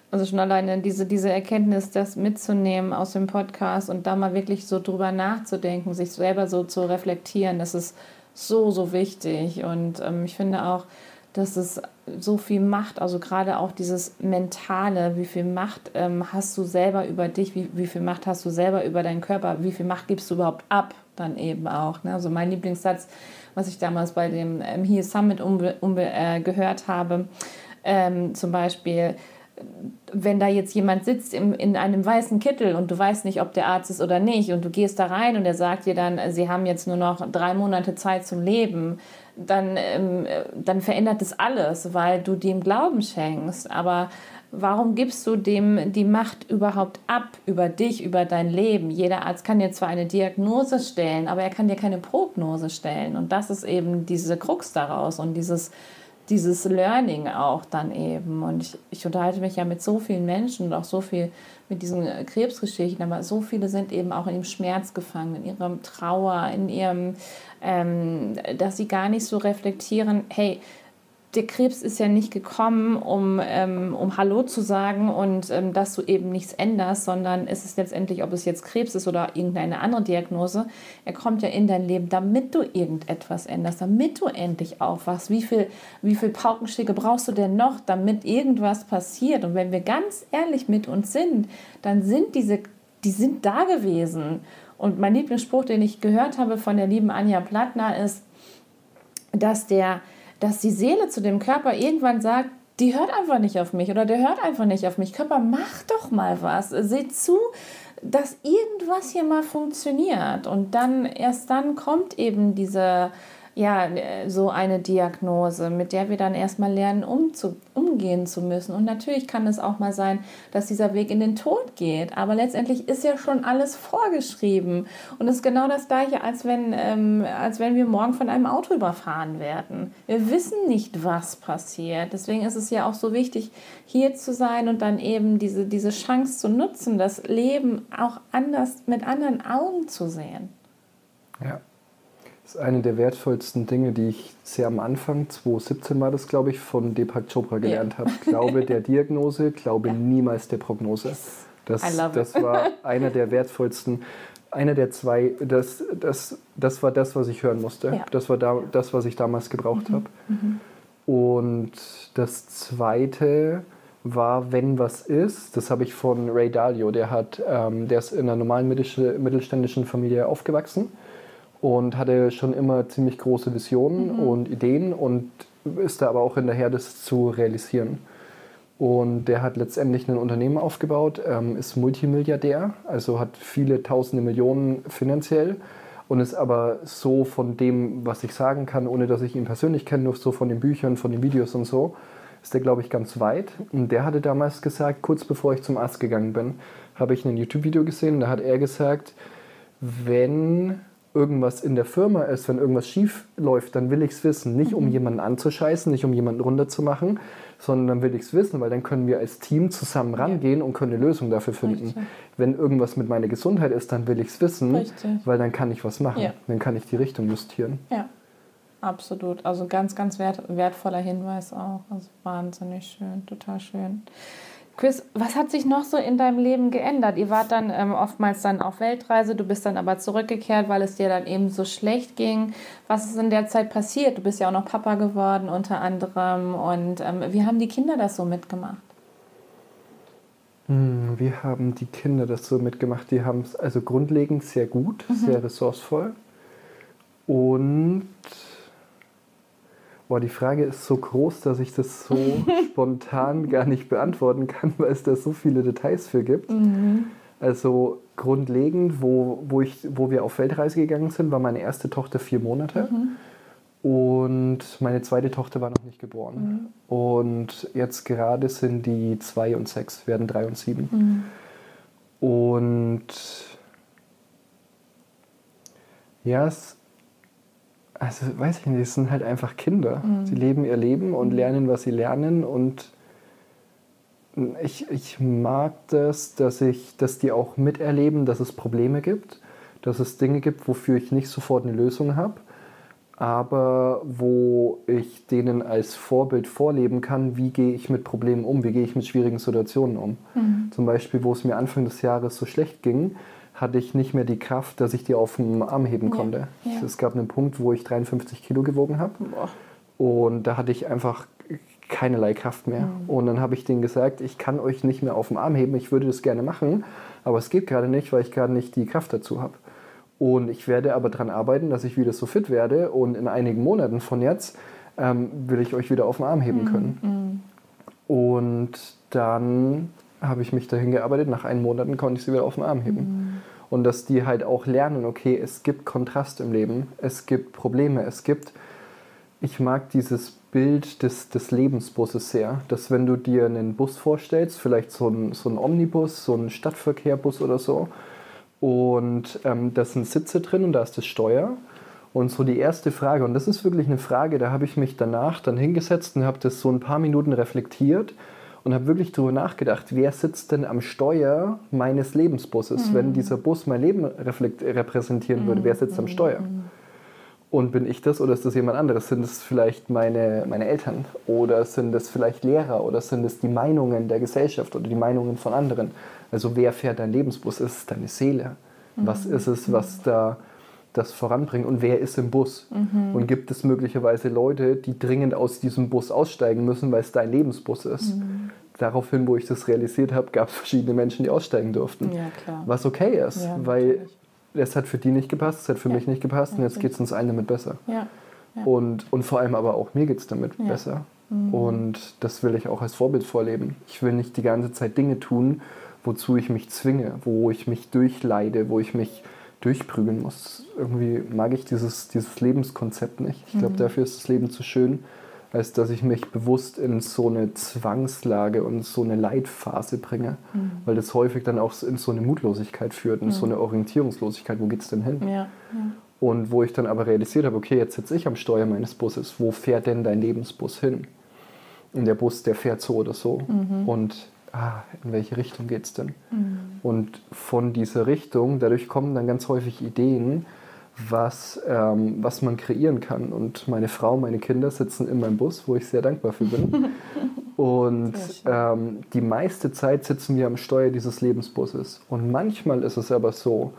Also schon alleine diese, diese Erkenntnis, das mitzunehmen aus dem Podcast und da mal wirklich so drüber nachzudenken, sich selber so zu reflektieren, das ist so, so wichtig. Und ähm, ich finde auch, dass es so viel Macht, also gerade auch dieses Mentale, wie viel Macht ähm, hast du selber über dich, wie, wie viel Macht hast du selber über deinen Körper, wie viel Macht gibst du überhaupt ab, dann eben auch. Ne? Also mein Lieblingssatz, was ich damals bei dem ähm, Here Summit umbe, äh, gehört habe, ähm, zum Beispiel, wenn da jetzt jemand sitzt im, in einem weißen Kittel und du weißt nicht, ob der Arzt ist oder nicht und du gehst da rein und er sagt dir dann, sie haben jetzt nur noch drei Monate Zeit zum Leben, dann, ähm, dann verändert es alles, weil du dem Glauben schenkst. Aber warum gibst du dem die Macht überhaupt ab über dich, über dein Leben? Jeder Arzt kann dir zwar eine Diagnose stellen, aber er kann dir keine Prognose stellen. Und das ist eben diese Krux daraus und dieses dieses Learning auch dann eben. Und ich, ich unterhalte mich ja mit so vielen Menschen und auch so viel mit diesen Krebsgeschichten, aber so viele sind eben auch in ihrem Schmerz gefangen, in ihrem Trauer, in ihrem, ähm, dass sie gar nicht so reflektieren, hey, der Krebs ist ja nicht gekommen, um, ähm, um Hallo zu sagen und ähm, dass du eben nichts änderst, sondern es ist letztendlich, ob es jetzt Krebs ist oder irgendeine andere Diagnose, er kommt ja in dein Leben, damit du irgendetwas änderst, damit du endlich aufwachst. Wie viel, wie viel Paukenschläge brauchst du denn noch, damit irgendwas passiert? Und wenn wir ganz ehrlich mit uns sind, dann sind diese, die sind da gewesen. Und mein Lieblingsspruch, den ich gehört habe von der lieben Anja Plattner, ist, dass der dass die Seele zu dem Körper irgendwann sagt, die hört einfach nicht auf mich oder der hört einfach nicht auf mich. Körper, mach doch mal was. Seht zu, dass irgendwas hier mal funktioniert. Und dann, erst dann kommt eben diese, ja, so eine Diagnose, mit der wir dann erstmal lernen, umzu, umgehen zu müssen. Und natürlich kann es auch mal sein, dass dieser Weg in den Tod geht. Aber letztendlich ist ja schon alles vorgeschrieben. Und es ist genau das Gleiche, als wenn, ähm, als wenn wir morgen von einem Auto überfahren werden. Wir wissen nicht, was passiert. Deswegen ist es ja auch so wichtig, hier zu sein und dann eben diese, diese Chance zu nutzen, das Leben auch anders mit anderen Augen zu sehen. Ja. Das ist eine der wertvollsten Dinge, die ich sehr am Anfang, 2017 war das, glaube ich, von Deepak Chopra gelernt ja. habe. Glaube der Diagnose, glaube niemals der Prognose. Das, das war einer der wertvollsten, einer der zwei, das, das, das war das, was ich hören musste. Ja. Das war da, das, was ich damals gebraucht mhm. habe. Mhm. Und das zweite war, wenn was ist, das habe ich von Ray Dalio, der, hat, ähm, der ist in einer normalen mittelständischen Familie aufgewachsen und hatte schon immer ziemlich große Visionen mhm. und Ideen und ist da aber auch hinterher, das zu realisieren. Und der hat letztendlich ein Unternehmen aufgebaut, ähm, ist Multimilliardär, also hat viele tausende Millionen finanziell und ist aber so von dem, was ich sagen kann, ohne dass ich ihn persönlich kenne, nur so von den Büchern, von den Videos und so, ist der, glaube ich, ganz weit. Und der hatte damals gesagt, kurz bevor ich zum Arzt gegangen bin, habe ich ein YouTube-Video gesehen, da hat er gesagt, wenn irgendwas in der Firma ist, wenn irgendwas schief läuft, dann will ich es wissen. Nicht um mhm. jemanden anzuscheißen, nicht um jemanden runterzumachen, sondern dann will ich es wissen, weil dann können wir als Team zusammen rangehen ja. und können eine Lösung dafür finden. Richtig. Wenn irgendwas mit meiner Gesundheit ist, dann will ich es wissen, Richtig. weil dann kann ich was machen. Ja. Dann kann ich die Richtung justieren. Ja, absolut. Also ganz, ganz wert, wertvoller Hinweis auch. Also wahnsinnig schön, total schön. Chris, was hat sich noch so in deinem Leben geändert? Ihr wart dann ähm, oftmals dann auf Weltreise, du bist dann aber zurückgekehrt, weil es dir dann eben so schlecht ging. Was ist in der Zeit passiert? Du bist ja auch noch Papa geworden unter anderem. Und ähm, wie haben die Kinder das so mitgemacht? Hm, wie haben die Kinder das so mitgemacht? Die haben es also grundlegend sehr gut, mhm. sehr ressourcevoll. Und Boah, die Frage ist so groß, dass ich das so spontan gar nicht beantworten kann, weil es da so viele Details für gibt. Mhm. Also grundlegend, wo, wo, ich, wo wir auf Weltreise gegangen sind, war meine erste Tochter vier Monate. Mhm. Und meine zweite Tochter war noch nicht geboren. Mhm. Und jetzt gerade sind die zwei und sechs, werden drei und sieben. Mhm. Und ja, es also weiß ich nicht, es sind halt einfach Kinder. Mhm. Sie leben ihr Leben und mhm. lernen, was sie lernen. Und ich, ich mag das, dass, ich, dass die auch miterleben, dass es Probleme gibt, dass es Dinge gibt, wofür ich nicht sofort eine Lösung habe, aber wo ich denen als Vorbild vorleben kann, wie gehe ich mit Problemen um, wie gehe ich mit schwierigen Situationen um. Mhm. Zum Beispiel, wo es mir Anfang des Jahres so schlecht ging, hatte ich nicht mehr die Kraft, dass ich die auf dem Arm heben konnte. Ja, ja. Es gab einen Punkt, wo ich 53 Kilo gewogen habe. Und da hatte ich einfach keinerlei Kraft mehr. Mhm. Und dann habe ich denen gesagt, ich kann euch nicht mehr auf dem Arm heben, ich würde das gerne machen, aber es geht gerade nicht, weil ich gerade nicht die Kraft dazu habe. Und ich werde aber daran arbeiten, dass ich wieder so fit werde und in einigen Monaten von jetzt ähm, will ich euch wieder auf den Arm heben mhm. können. Mhm. Und dann habe ich mich dahin gearbeitet. Nach einem Monaten konnte ich sie wieder auf den Arm heben. Mhm. Und dass die halt auch lernen, okay, es gibt Kontrast im Leben, es gibt Probleme, es gibt, ich mag dieses Bild des, des Lebensbusses sehr, dass wenn du dir einen Bus vorstellst, vielleicht so ein, so ein Omnibus, so ein Stadtverkehrbus oder so, und ähm, da sind Sitze drin und da ist das Steuer. Und so die erste Frage, und das ist wirklich eine Frage, da habe ich mich danach dann hingesetzt und habe das so ein paar Minuten reflektiert und habe wirklich darüber nachgedacht, wer sitzt denn am Steuer meines Lebensbusses, mhm. wenn dieser Bus mein Leben repräsentieren würde, wer sitzt am Steuer? Und bin ich das oder ist das jemand anderes? Sind es vielleicht meine, meine Eltern oder sind es vielleicht Lehrer oder sind es die Meinungen der Gesellschaft oder die Meinungen von anderen? Also wer fährt dein Lebensbus? Ist es deine Seele? Was ist es, was da das voranbringt? Und wer ist im Bus? Und gibt es möglicherweise Leute, die dringend aus diesem Bus aussteigen müssen, weil es dein Lebensbus ist? Daraufhin, wo ich das realisiert habe, gab es verschiedene Menschen, die aussteigen durften. Ja, klar. Was okay ist, Ja, weil es hat für die nicht gepasst, es hat für Ja. mich nicht gepasst und jetzt geht es uns allen damit besser. Und, und vor allem aber auch mir geht es damit Ja. Mhm. besser. Und das will ich auch als Vorbild vorleben. Ich will nicht die ganze Zeit Dinge tun, wozu ich mich zwinge, wo ich mich durchleide, wo ich mich durchprügeln muss. Irgendwie mag ich dieses, dieses Lebenskonzept nicht. Ich Mhm. glaube, dafür ist das Leben zu schön, als dass ich mich bewusst in so eine Zwangslage und so eine Leitphase bringe, Mhm. weil das häufig dann auch in so eine Mutlosigkeit führt, in so eine Orientierungslosigkeit. Wo geht's denn hin? Ja. Ja. Und wo ich dann aber realisiert habe, okay, jetzt sitze ich am Steuer meines Busses. Wo fährt denn dein Lebensbus hin? Und der Bus, der fährt so oder so. Und ah, in welche Richtung geht es denn? Und von dieser Richtung, dadurch kommen dann ganz häufig Ideen, was, ähm, was man kreieren kann. Und meine Frau, meine Kinder sitzen in meinem Bus, wo ich sehr dankbar für bin. Und ähm, die meiste Zeit sitzen wir am Steuer dieses Lebensbusses. Und manchmal ist es aber so,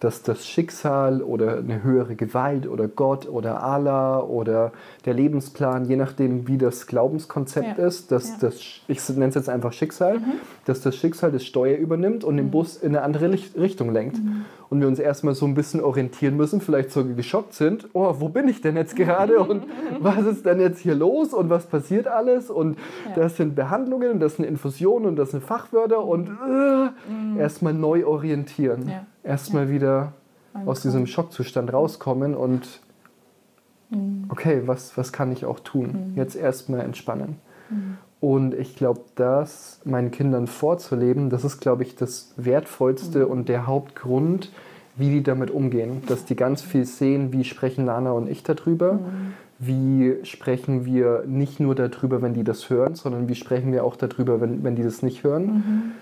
dass das Schicksal oder eine höhere Gewalt oder Gott oder Allah oder der Lebensplan, je nachdem wie das Glaubenskonzept Ja. ist, dass Ja. das, ich nenne es jetzt einfach Schicksal, dass das Schicksal das Steuer übernimmt und den Bus in eine andere Licht- Richtung lenkt. Und wir uns erstmal so ein bisschen orientieren müssen, vielleicht sogar geschockt sind, oh, wo bin ich denn jetzt gerade? Und was ist denn jetzt hier los? Und was passiert alles? Und Ja. das sind Behandlungen und das sind Infusionen und das sind Fachwörter. Und äh, erstmal neu orientieren. Ja. Erstmal wieder aus diesem Schockzustand rauskommen und okay, was, was kann ich auch tun? Jetzt erstmal entspannen. Und ich glaube, das meinen Kindern vorzuleben, das ist, glaube ich, das Wertvollste und der Hauptgrund, wie die damit umgehen. Dass die ganz viel sehen, wie sprechen Lana und ich darüber. Wie sprechen wir nicht nur darüber, wenn die das hören, sondern wie sprechen wir auch darüber, wenn, wenn die das nicht hören.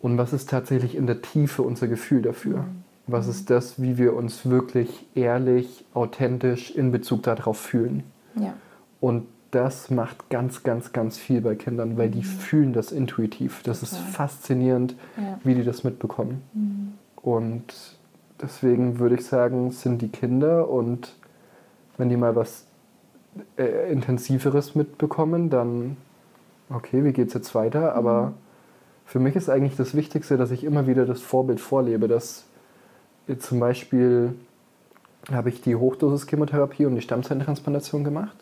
Und was ist tatsächlich in der Tiefe unser Gefühl dafür? Was ist das, wie wir uns wirklich ehrlich, authentisch in Bezug darauf fühlen? Ja. Und das macht ganz, ganz, ganz viel bei Kindern, weil die fühlen das intuitiv. Das ist Total. faszinierend, Ja. wie die das mitbekommen. Und deswegen würde ich sagen, sind die Kinder und wenn die mal was äh, Intensiveres mitbekommen, dann okay, wie geht es jetzt weiter? Aber für mich ist eigentlich das Wichtigste, dass ich immer wieder das Vorbild vorlebe, dass zum Beispiel habe ich die Hochdosis-Chemotherapie und die Stammzellentransplantation gemacht.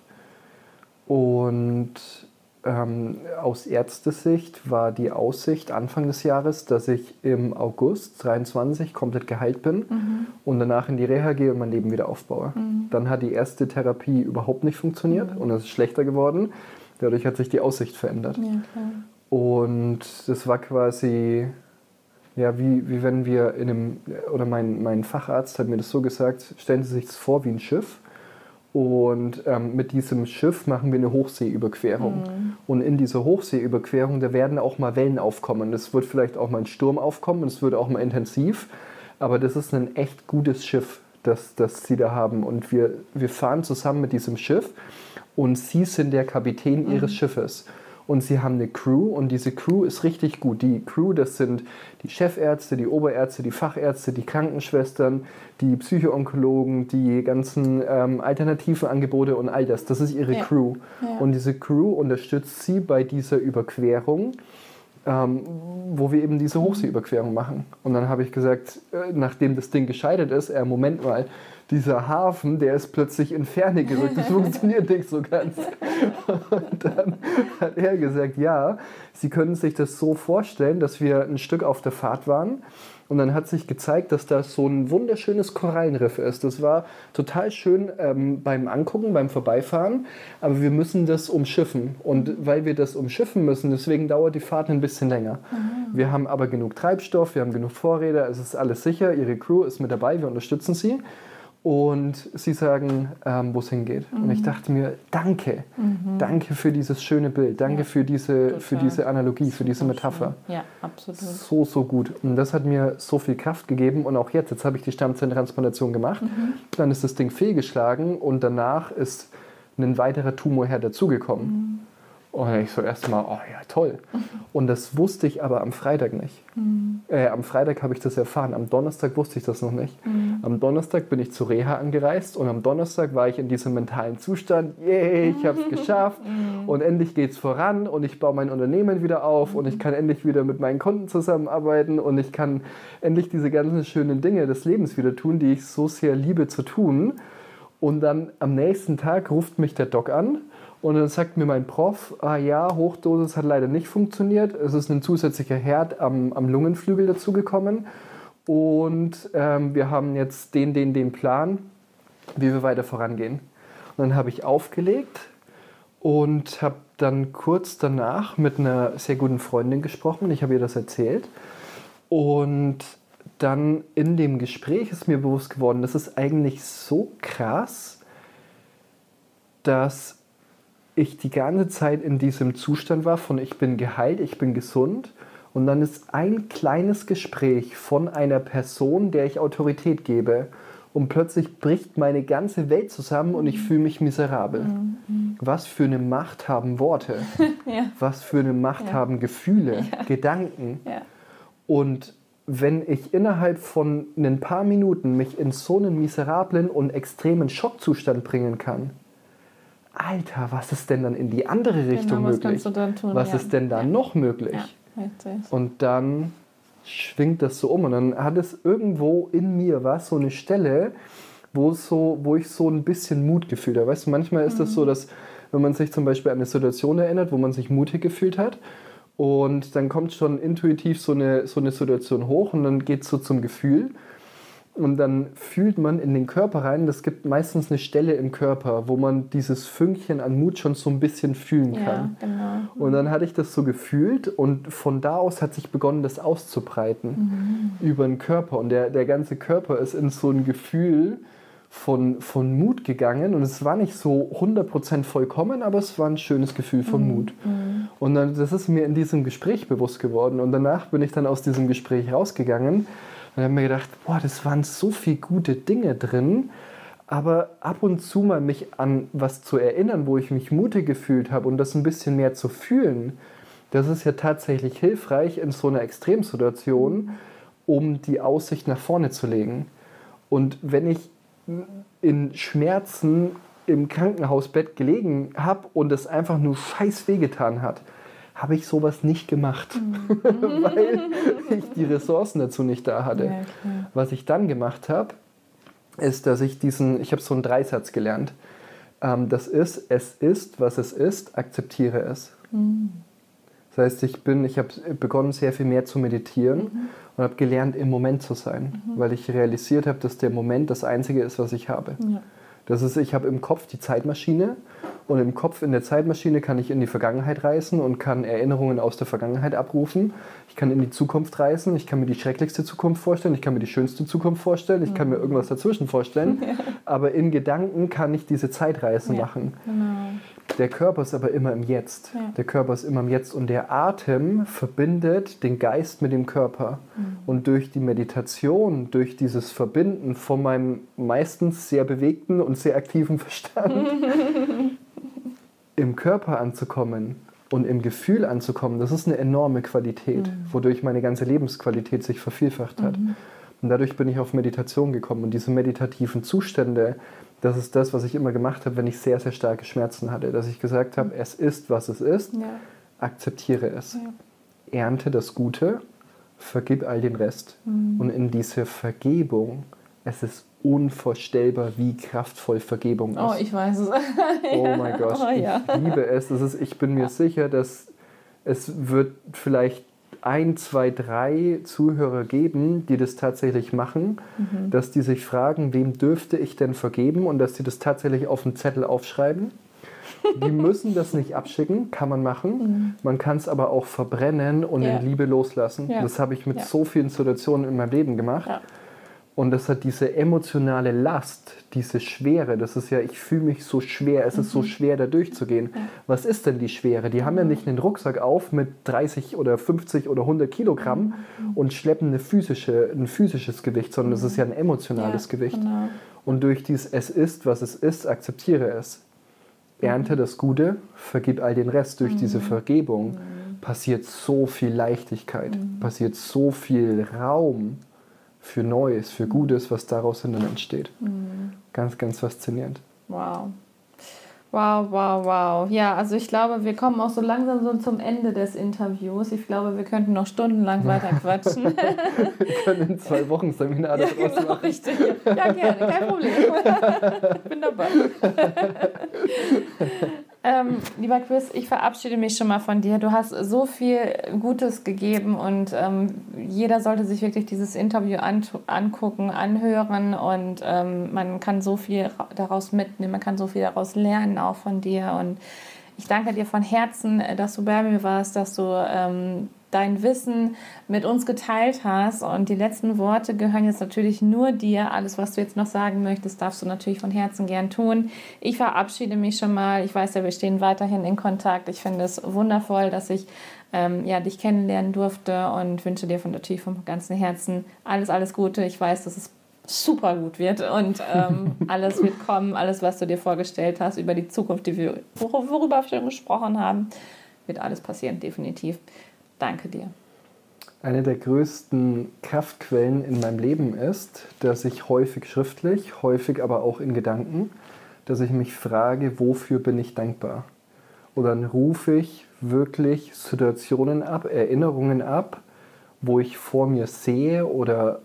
Und ähm, aus Ärztesicht war die Aussicht Anfang des Jahres, dass ich im August 23 komplett geheilt bin und danach in die Reha gehe und mein Leben wieder aufbaue. Dann hat die erste Therapie überhaupt nicht funktioniert und es ist schlechter geworden. Dadurch hat sich die Aussicht verändert. Ja. Und das war quasi, ja, wie, wie wenn wir in einem, oder mein, mein Facharzt hat mir das so gesagt, stellen Sie sich das vor wie ein Schiff. Und ähm, mit diesem Schiff machen wir eine Hochseeüberquerung. Und in dieser Hochseeüberquerung, da werden auch mal Wellen aufkommen. Es wird vielleicht auch mal ein Sturm aufkommen und es wird auch mal intensiv. Aber das ist ein echt gutes Schiff, das, das Sie da haben. Und wir, wir fahren zusammen mit diesem Schiff und Sie sind der Kapitän Ihres Schiffes. Und sie haben eine Crew und diese Crew ist richtig gut. Die Crew, das sind die Chefärzte, die Oberärzte, die Fachärzte, die Krankenschwestern, die Psychoonkologen, die ganzen ähm, alternativen Angebote und all das. Das ist ihre Ja. Crew. Ja. Und diese Crew unterstützt sie bei dieser Überquerung, ähm, wo wir eben diese Hochseeüberquerung machen. Und dann habe ich gesagt, äh, nachdem das Ding gescheitert ist, äh, Moment mal, dieser Hafen, der ist plötzlich in Ferne gerückt. Das funktioniert nicht so ganz. Und dann hat er gesagt, ja, Sie können sich das so vorstellen, dass wir ein Stück auf der Fahrt waren. Und dann hat sich gezeigt, dass da so ein wunderschönes Korallenriff ist. Das war total schön ähm, beim Angucken, beim Vorbeifahren. Aber wir müssen das umschiffen. Und weil wir das umschiffen müssen, deswegen dauert die Fahrt ein bisschen länger. Wir haben aber genug Treibstoff, wir haben genug Vorräder, es ist alles sicher. Ihre Crew ist mit dabei, wir unterstützen sie. Und sie sagen, ähm, wo es hingeht. Und ich dachte mir, danke, danke für dieses schöne Bild, danke Ja, für, diese, für diese Analogie, für diese Metapher. Ja, absolut. So, so gut. Und das hat mir so viel Kraft gegeben. Und auch jetzt, jetzt habe ich die Stammzellentransplantation gemacht. Dann ist das Ding fehlgeschlagen und danach ist ein weiterer Tumorherd dazugekommen. Und ich so erstmal, oh ja, toll. Und das wusste ich aber am Freitag nicht. Äh, am Freitag habe ich das erfahren. Am Donnerstag wusste ich das noch nicht. Am Donnerstag bin ich zu Reha angereist und am Donnerstag war ich in diesem mentalen Zustand, yay, ich habe es geschafft und endlich geht es voran und ich baue mein Unternehmen wieder auf und ich kann endlich wieder mit meinen Kunden zusammenarbeiten und ich kann endlich diese ganzen schönen Dinge des Lebens wieder tun, die ich so sehr liebe zu tun. Und dann am nächsten Tag ruft mich der Doc an und dann sagt mir mein Prof, ah ja, Hochdosis hat leider nicht funktioniert. Es ist ein zusätzlicher Herd am, am Lungenflügel dazugekommen. Und ähm, wir haben jetzt den, den, den Plan, wie wir weiter vorangehen. Und dann habe ich aufgelegt und habe dann kurz danach mit einer sehr guten Freundin gesprochen. Ich habe ihr das erzählt. Und dann in dem Gespräch ist mir bewusst geworden, das ist eigentlich so krass, dass ich die ganze Zeit in diesem Zustand war von ich bin geheilt, ich bin gesund. Und dann ist ein kleines Gespräch von einer Person, der ich Autorität gebe. Und plötzlich bricht meine ganze Welt zusammen und ich fühle mich miserabel. Was für eine Macht haben Worte? Ja. Was für eine Macht Ja. haben Gefühle, Gedanken? Ja. Und wenn ich innerhalb von ein paar Minuten mich in so einen miserablen und extremen Schockzustand bringen kann, Alter, was ist denn dann in die andere Richtung Genau, was möglich? kannst du dann tun? Was Ja. ist denn da Ja. noch möglich? Ja. Und dann schwingt das so um und dann hat es irgendwo in mir was, so eine Stelle, wo, so, wo ich so ein bisschen Mut gefühlt habe. Weißt du, manchmal ist das Mhm. so, dass wenn man sich zum Beispiel an eine Situation erinnert, wo man sich mutig gefühlt hat und dann kommt schon intuitiv so eine, so eine Situation hoch und dann geht es so zum Gefühl und dann fühlt man in den Körper rein, das gibt meistens eine Stelle im Körper, wo man dieses Fünkchen an Mut schon so ein bisschen fühlen kann. Ja, genau. Und dann hatte ich das so gefühlt und von da aus hat sich begonnen, das auszubreiten über den Körper. Und der, der ganze Körper ist in so ein Gefühl von, von Mut gegangen. Und es war nicht so 100% vollkommen, aber es war ein schönes Gefühl von Mut. Und dann, das ist mir in diesem Gespräch bewusst geworden. Und danach bin ich dann aus diesem Gespräch rausgegangen und habe mir gedacht, boah, das waren so viele gute Dinge drin. Aber ab und zu mal mich an was zu erinnern, wo ich mich mutig gefühlt habe und das ein bisschen mehr zu fühlen, das ist ja tatsächlich hilfreich in so einer Extremsituation, um die Aussicht nach vorne zu legen. Und wenn ich in Schmerzen im Krankenhausbett gelegen habe und es einfach nur scheiß wehgetan hat, habe ich sowas nicht gemacht, weil ich die Ressourcen dazu nicht da hatte. Ja. Was ich dann gemacht habe, ist, dass ich diesen, ich habe so einen Dreisatz gelernt. Ähm, das ist, es ist, was es ist, akzeptiere es. Das heißt, ich bin, ich habe begonnen, sehr viel mehr zu meditieren und habe gelernt, im Moment zu sein, weil ich realisiert habe, dass der Moment das Einzige ist, was ich habe. Ja. Das ist, ich habe im Kopf die Zeitmaschine und im Kopf in der Zeitmaschine kann ich in die Vergangenheit reisen und kann Erinnerungen aus der Vergangenheit abrufen. Ich kann in die Zukunft reisen, ich kann mir die schrecklichste Zukunft vorstellen, ich kann mir die schönste Zukunft vorstellen, ich kann mir irgendwas dazwischen vorstellen. Aber in Gedanken kann ich diese Zeitreisen Ja. machen. Genau. Der Körper ist aber immer im Jetzt. Ja. Der Körper ist immer im Jetzt und der Atem verbindet den Geist mit dem Körper. Mhm. Und durch die Meditation, durch dieses Verbinden von meinem meistens sehr bewegten und sehr aktiven Verstand im Körper anzukommen und im Gefühl anzukommen, das ist eine enorme Qualität, Mhm. wodurch meine ganze Lebensqualität sich vervielfacht hat. Und dadurch bin ich auf Meditation gekommen. Und diese meditativen Zustände, das ist das, was ich immer gemacht habe, wenn ich sehr, sehr starke Schmerzen hatte. Dass ich gesagt habe, es ist, was es ist, Ja. akzeptiere es. Ja. Ernte das Gute, vergib all den Rest. Mhm. Und in diese Vergebung, es ist unvorstellbar, wie kraftvoll Vergebung ist. Oh, ich weiß es. Oh mein Gott, Oh, ja. ich liebe es. Das ist, ich bin mir sicher, dass es wird vielleicht ein, zwei, drei Zuhörer geben, die das tatsächlich machen, Mhm. dass die sich fragen, wem dürfte ich denn vergeben und dass sie das tatsächlich auf einen Zettel aufschreiben. Die müssen das nicht abschicken, kann man machen. Man kann es aber auch verbrennen und Mhm. Ja. in Liebe loslassen. Ja. Das habe ich mit Ja. so vielen Situationen in meinem Leben gemacht. Ja. Und das hat diese emotionale Last, diese Schwere. Das ist ja, ich fühle mich so schwer, es ist so schwer, da durchzugehen. Was ist denn die Schwere? Die haben ja nicht einen Rucksack auf mit 30 oder 50 oder 100 Kilogramm und schleppen eine physische, ein physisches Gewicht, sondern das ist ja ein emotionales Ja, Gewicht. genau. Und durch dieses Es ist, was es ist, akzeptiere es. Ernte das Gute, vergib all den Rest. Durch diese Vergebung passiert so viel Leichtigkeit, passiert so viel Raum für Neues, für Gutes, was daraus dann entsteht. Ganz, ganz faszinierend. Wow. Wow, wow, wow. Ja, also ich glaube, wir kommen auch so langsam so zum Ende des Interviews. Ich glaube, wir könnten noch stundenlang weiter quatschen. Wir können in zwei Wochen Seminar ja, daraus genau, machen. richtig. Ja, gerne, kein Problem. Ich bin dabei. ähm, lieber Chris, ich verabschiede mich schon mal von dir. Du hast so viel Gutes gegeben und ähm, jeder sollte sich wirklich dieses Interview an, angucken, anhören und ähm, man kann so viel ra- daraus mitnehmen, man kann so viel daraus lernen, auch von dir. Und ich danke dir von Herzen, äh, dass du bei mir warst, dass du ähm, dein Wissen mit uns geteilt hast. Und die letzten Worte gehören jetzt natürlich nur dir. Alles, was du jetzt noch sagen möchtest, darfst du natürlich von Herzen gern tun. Ich verabschiede mich schon mal. Ich weiß ja, wir stehen weiterhin in Kontakt. Ich finde es wundervoll, dass ich ähm, ja, dich kennenlernen durfte und wünsche dir von natürlich vom ganzen Herzen alles, alles Gute. Ich weiß, dass es super gut wird und ähm, alles wird kommen, alles, was du dir vorgestellt hast über die Zukunft, die wir, wor- worüber wir schon gesprochen haben, wird alles passieren, definitiv. Danke dir. Eine der größten Kraftquellen in meinem Leben ist, dass ich häufig schriftlich, häufig aber auch in Gedanken, dass ich mich frage, wofür bin ich dankbar? Und dann rufe ich wirklich Situationen ab, Erinnerungen ab, wo ich vor mir sehe oder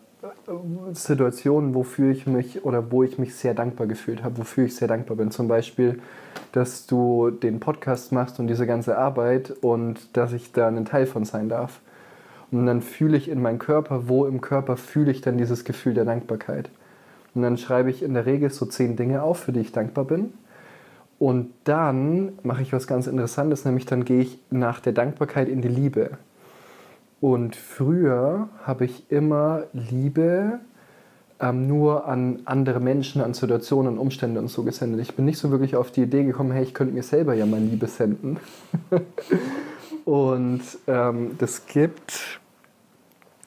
Situationen, wofür ich mich oder wo ich mich sehr dankbar gefühlt habe, wofür ich sehr dankbar bin. Zum Beispiel, dass du den Podcast machst und diese ganze Arbeit und dass ich da ein Teil von sein darf. Und dann fühle ich in meinem Körper, wo im Körper fühle ich dann dieses Gefühl der Dankbarkeit. Und dann schreibe ich in der Regel so zehn Dinge auf, für die ich dankbar bin. Und dann mache ich was ganz Interessantes, nämlich dann gehe ich nach der Dankbarkeit in die Liebe. Und früher habe ich immer Liebe ähm, nur an andere Menschen, an Situationen, Umstände und so gesendet. Ich bin nicht so wirklich auf die Idee gekommen, hey, ich könnte mir selber ja mal Liebe senden. und ähm, das gibt,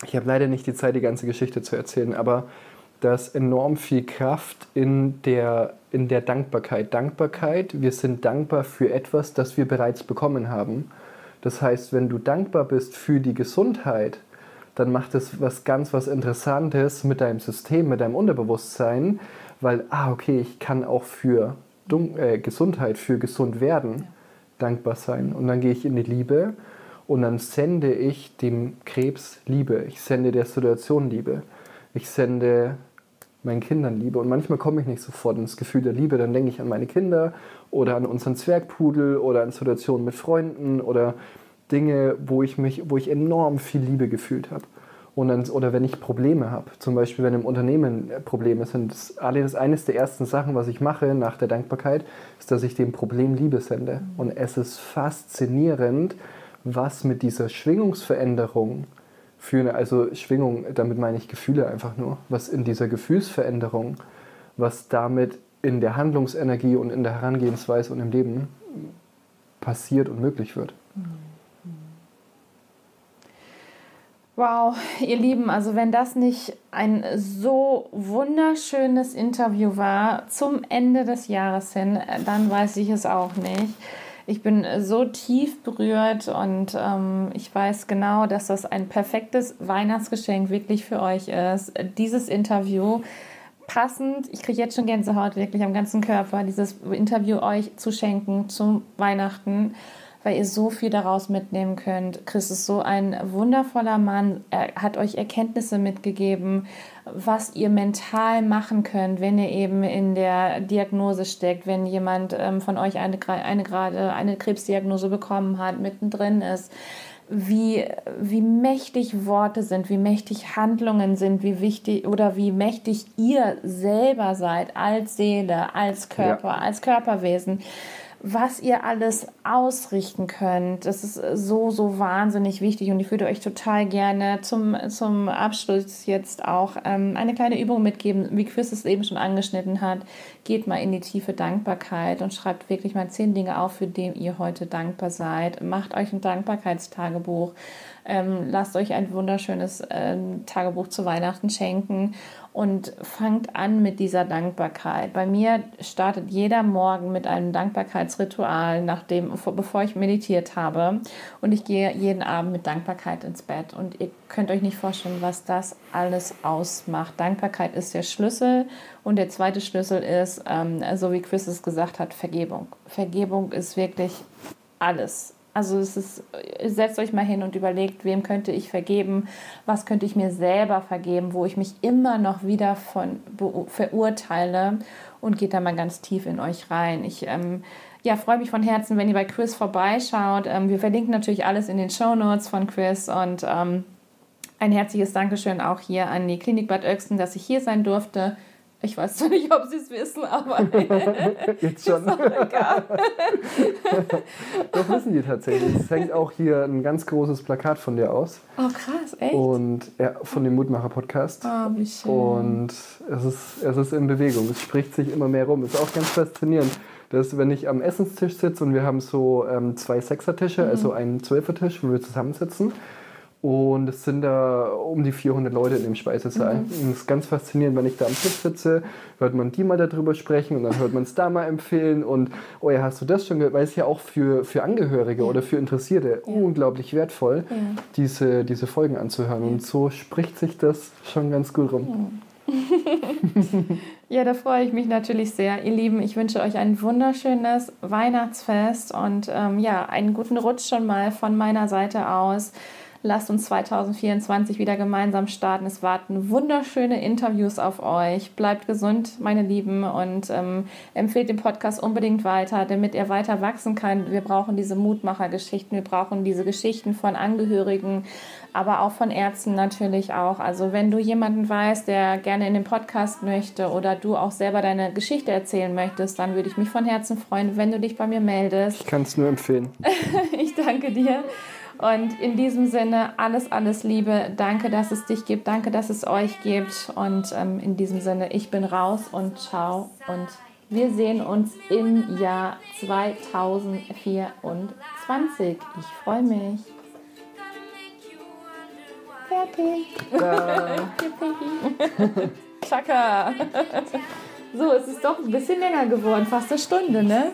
ich habe leider nicht die Zeit, die ganze Geschichte zu erzählen, aber da ist enorm viel Kraft in der, in der Dankbarkeit. Dankbarkeit, wir sind dankbar für etwas, das wir bereits bekommen haben. Das heißt, wenn du dankbar bist für die Gesundheit, dann macht es was ganz was Interessantes mit deinem System, mit deinem Unterbewusstsein, weil, ah, okay, ich kann auch für Dun äh, Gesundheit, für gesund werden dankbar sein. Und dann gehe ich in die Liebe und dann sende ich dem Krebs Liebe. Ich sende der Situation Liebe. Ich sende meinen Kindern Liebe. Und manchmal komme ich nicht sofort ins Gefühl der Liebe. Dann denke ich an meine Kinder oder an unseren Zwergpudel oder an Situationen mit Freunden oder Dinge, wo ich mich, wo ich enorm viel Liebe gefühlt habe. Und dann, oder wenn ich Probleme habe, zum Beispiel wenn im Unternehmen äh, Probleme sind, das, eines der ersten Sachen, was ich mache nach der Dankbarkeit, ist, dass ich dem Problem Liebe sende. Und es ist faszinierend, was mit dieser Schwingungsveränderung eine, also Schwingung, damit meine ich Gefühle einfach nur, was in dieser Gefühlsveränderung, was damit in der Handlungsenergie und in der Herangehensweise und im Leben passiert und möglich wird. Wow, ihr Lieben, also wenn das nicht ein so wunderschönes Interview war zum Ende des Jahres hin, dann weiß ich es auch nicht. Ich bin so tief berührt und ähm, ich weiß genau, dass das ein perfektes Weihnachtsgeschenk wirklich für euch ist. Dieses Interview passend, ich kriege jetzt schon Gänsehaut wirklich am ganzen Körper, dieses Interview euch zu schenken zum Weihnachten weil ihr so viel daraus mitnehmen könnt. Chris ist so ein wundervoller Mann. Er hat euch Erkenntnisse mitgegeben, was ihr mental machen könnt, wenn ihr eben in der Diagnose steckt, wenn jemand ähm, von euch eine, eine gerade eine Krebsdiagnose bekommen hat, mittendrin ist. Wie, wie mächtig Worte sind, wie mächtig Handlungen sind, wie wichtig oder wie mächtig ihr selber seid als Seele, als Körper, Ja. als Körperwesen was ihr alles ausrichten könnt. Das ist so, so wahnsinnig wichtig und ich würde euch total gerne zum, zum Abschluss jetzt auch ähm, eine kleine Übung mitgeben, wie Chris es eben schon angeschnitten hat. Geht mal in die tiefe Dankbarkeit und schreibt wirklich mal zehn Dinge auf, für die ihr heute dankbar seid. Macht euch ein Dankbarkeitstagebuch. Ähm, lasst euch ein wunderschönes ähm, Tagebuch zu Weihnachten schenken und fangt an mit dieser Dankbarkeit. Bei mir startet jeder Morgen mit einem Dankbarkeitsritual, nachdem, bevor ich meditiert habe. Und ich gehe jeden Abend mit Dankbarkeit ins Bett. Und ihr könnt euch nicht vorstellen, was das alles ausmacht. Dankbarkeit ist der Schlüssel. Und der zweite Schlüssel ist, ähm, so wie Chris es gesagt hat, Vergebung. Vergebung ist wirklich alles. Also es ist, setzt euch mal hin und überlegt, wem könnte ich vergeben, was könnte ich mir selber vergeben, wo ich mich immer noch wieder von verurteile und geht da mal ganz tief in euch rein. Ich ähm, ja, freue mich von Herzen, wenn ihr bei Chris vorbeischaut. Ähm, wir verlinken natürlich alles in den Show Notes von Chris und ähm, ein herzliches Dankeschön auch hier an die Klinik Bad Oechsen, dass ich hier sein durfte. Ich weiß zwar nicht, ob sie es wissen, aber jetzt schon. Doch wissen die tatsächlich. Es hängt auch hier ein ganz großes Plakat von dir aus. Oh krass, echt? Und ja, von dem Mutmacher Podcast. Oh, wie schön. Und es ist, es ist in Bewegung. Es spricht sich immer mehr rum. Ist auch ganz faszinierend. Dass, wenn ich am Essenstisch sitze und wir haben so ähm, zwei Sechsertische, mhm. also einen Zwölfertisch, wo wir zusammensitzen. Und es sind da um die 400 Leute in dem Speisesaal. Mhm. Und es ist ganz faszinierend, wenn ich da am Tisch sitze, hört man die mal darüber sprechen und dann hört man es da mal empfehlen. Und, oh ja, hast du das schon gehört? Weil es ja auch für, für Angehörige ja. oder für Interessierte ja. unglaublich wertvoll, ja. diese, diese Folgen anzuhören. Und so spricht sich das schon ganz gut rum. ja, da freue ich mich natürlich sehr. Ihr Lieben, ich wünsche euch ein wunderschönes Weihnachtsfest und ähm, ja, einen guten Rutsch schon mal von meiner Seite aus. Lasst uns 2024 wieder gemeinsam starten. Es warten wunderschöne Interviews auf euch. Bleibt gesund, meine Lieben, und ähm, empfehlt den Podcast unbedingt weiter, damit er weiter wachsen kann. Wir brauchen diese Mutmachergeschichten, wir brauchen diese Geschichten von Angehörigen, aber auch von Ärzten natürlich auch. Also wenn du jemanden weißt, der gerne in den Podcast möchte oder du auch selber deine Geschichte erzählen möchtest, dann würde ich mich von Herzen freuen, wenn du dich bei mir meldest. Ich kann es nur empfehlen. ich danke dir. Und in diesem Sinne alles, alles Liebe. Danke, dass es dich gibt. Danke, dass es euch gibt. Und ähm, in diesem Sinne, ich bin raus und ciao. Und wir sehen uns im Jahr 2024. Ich freue mich. Fertig. Chaka. So, es ist doch ein bisschen länger geworden, fast eine Stunde, ne?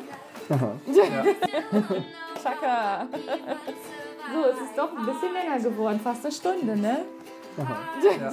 Aha. Ja. Chaka. So, es ist doch ein bisschen länger geworden, fast eine Stunde, ne? Aha. Ja.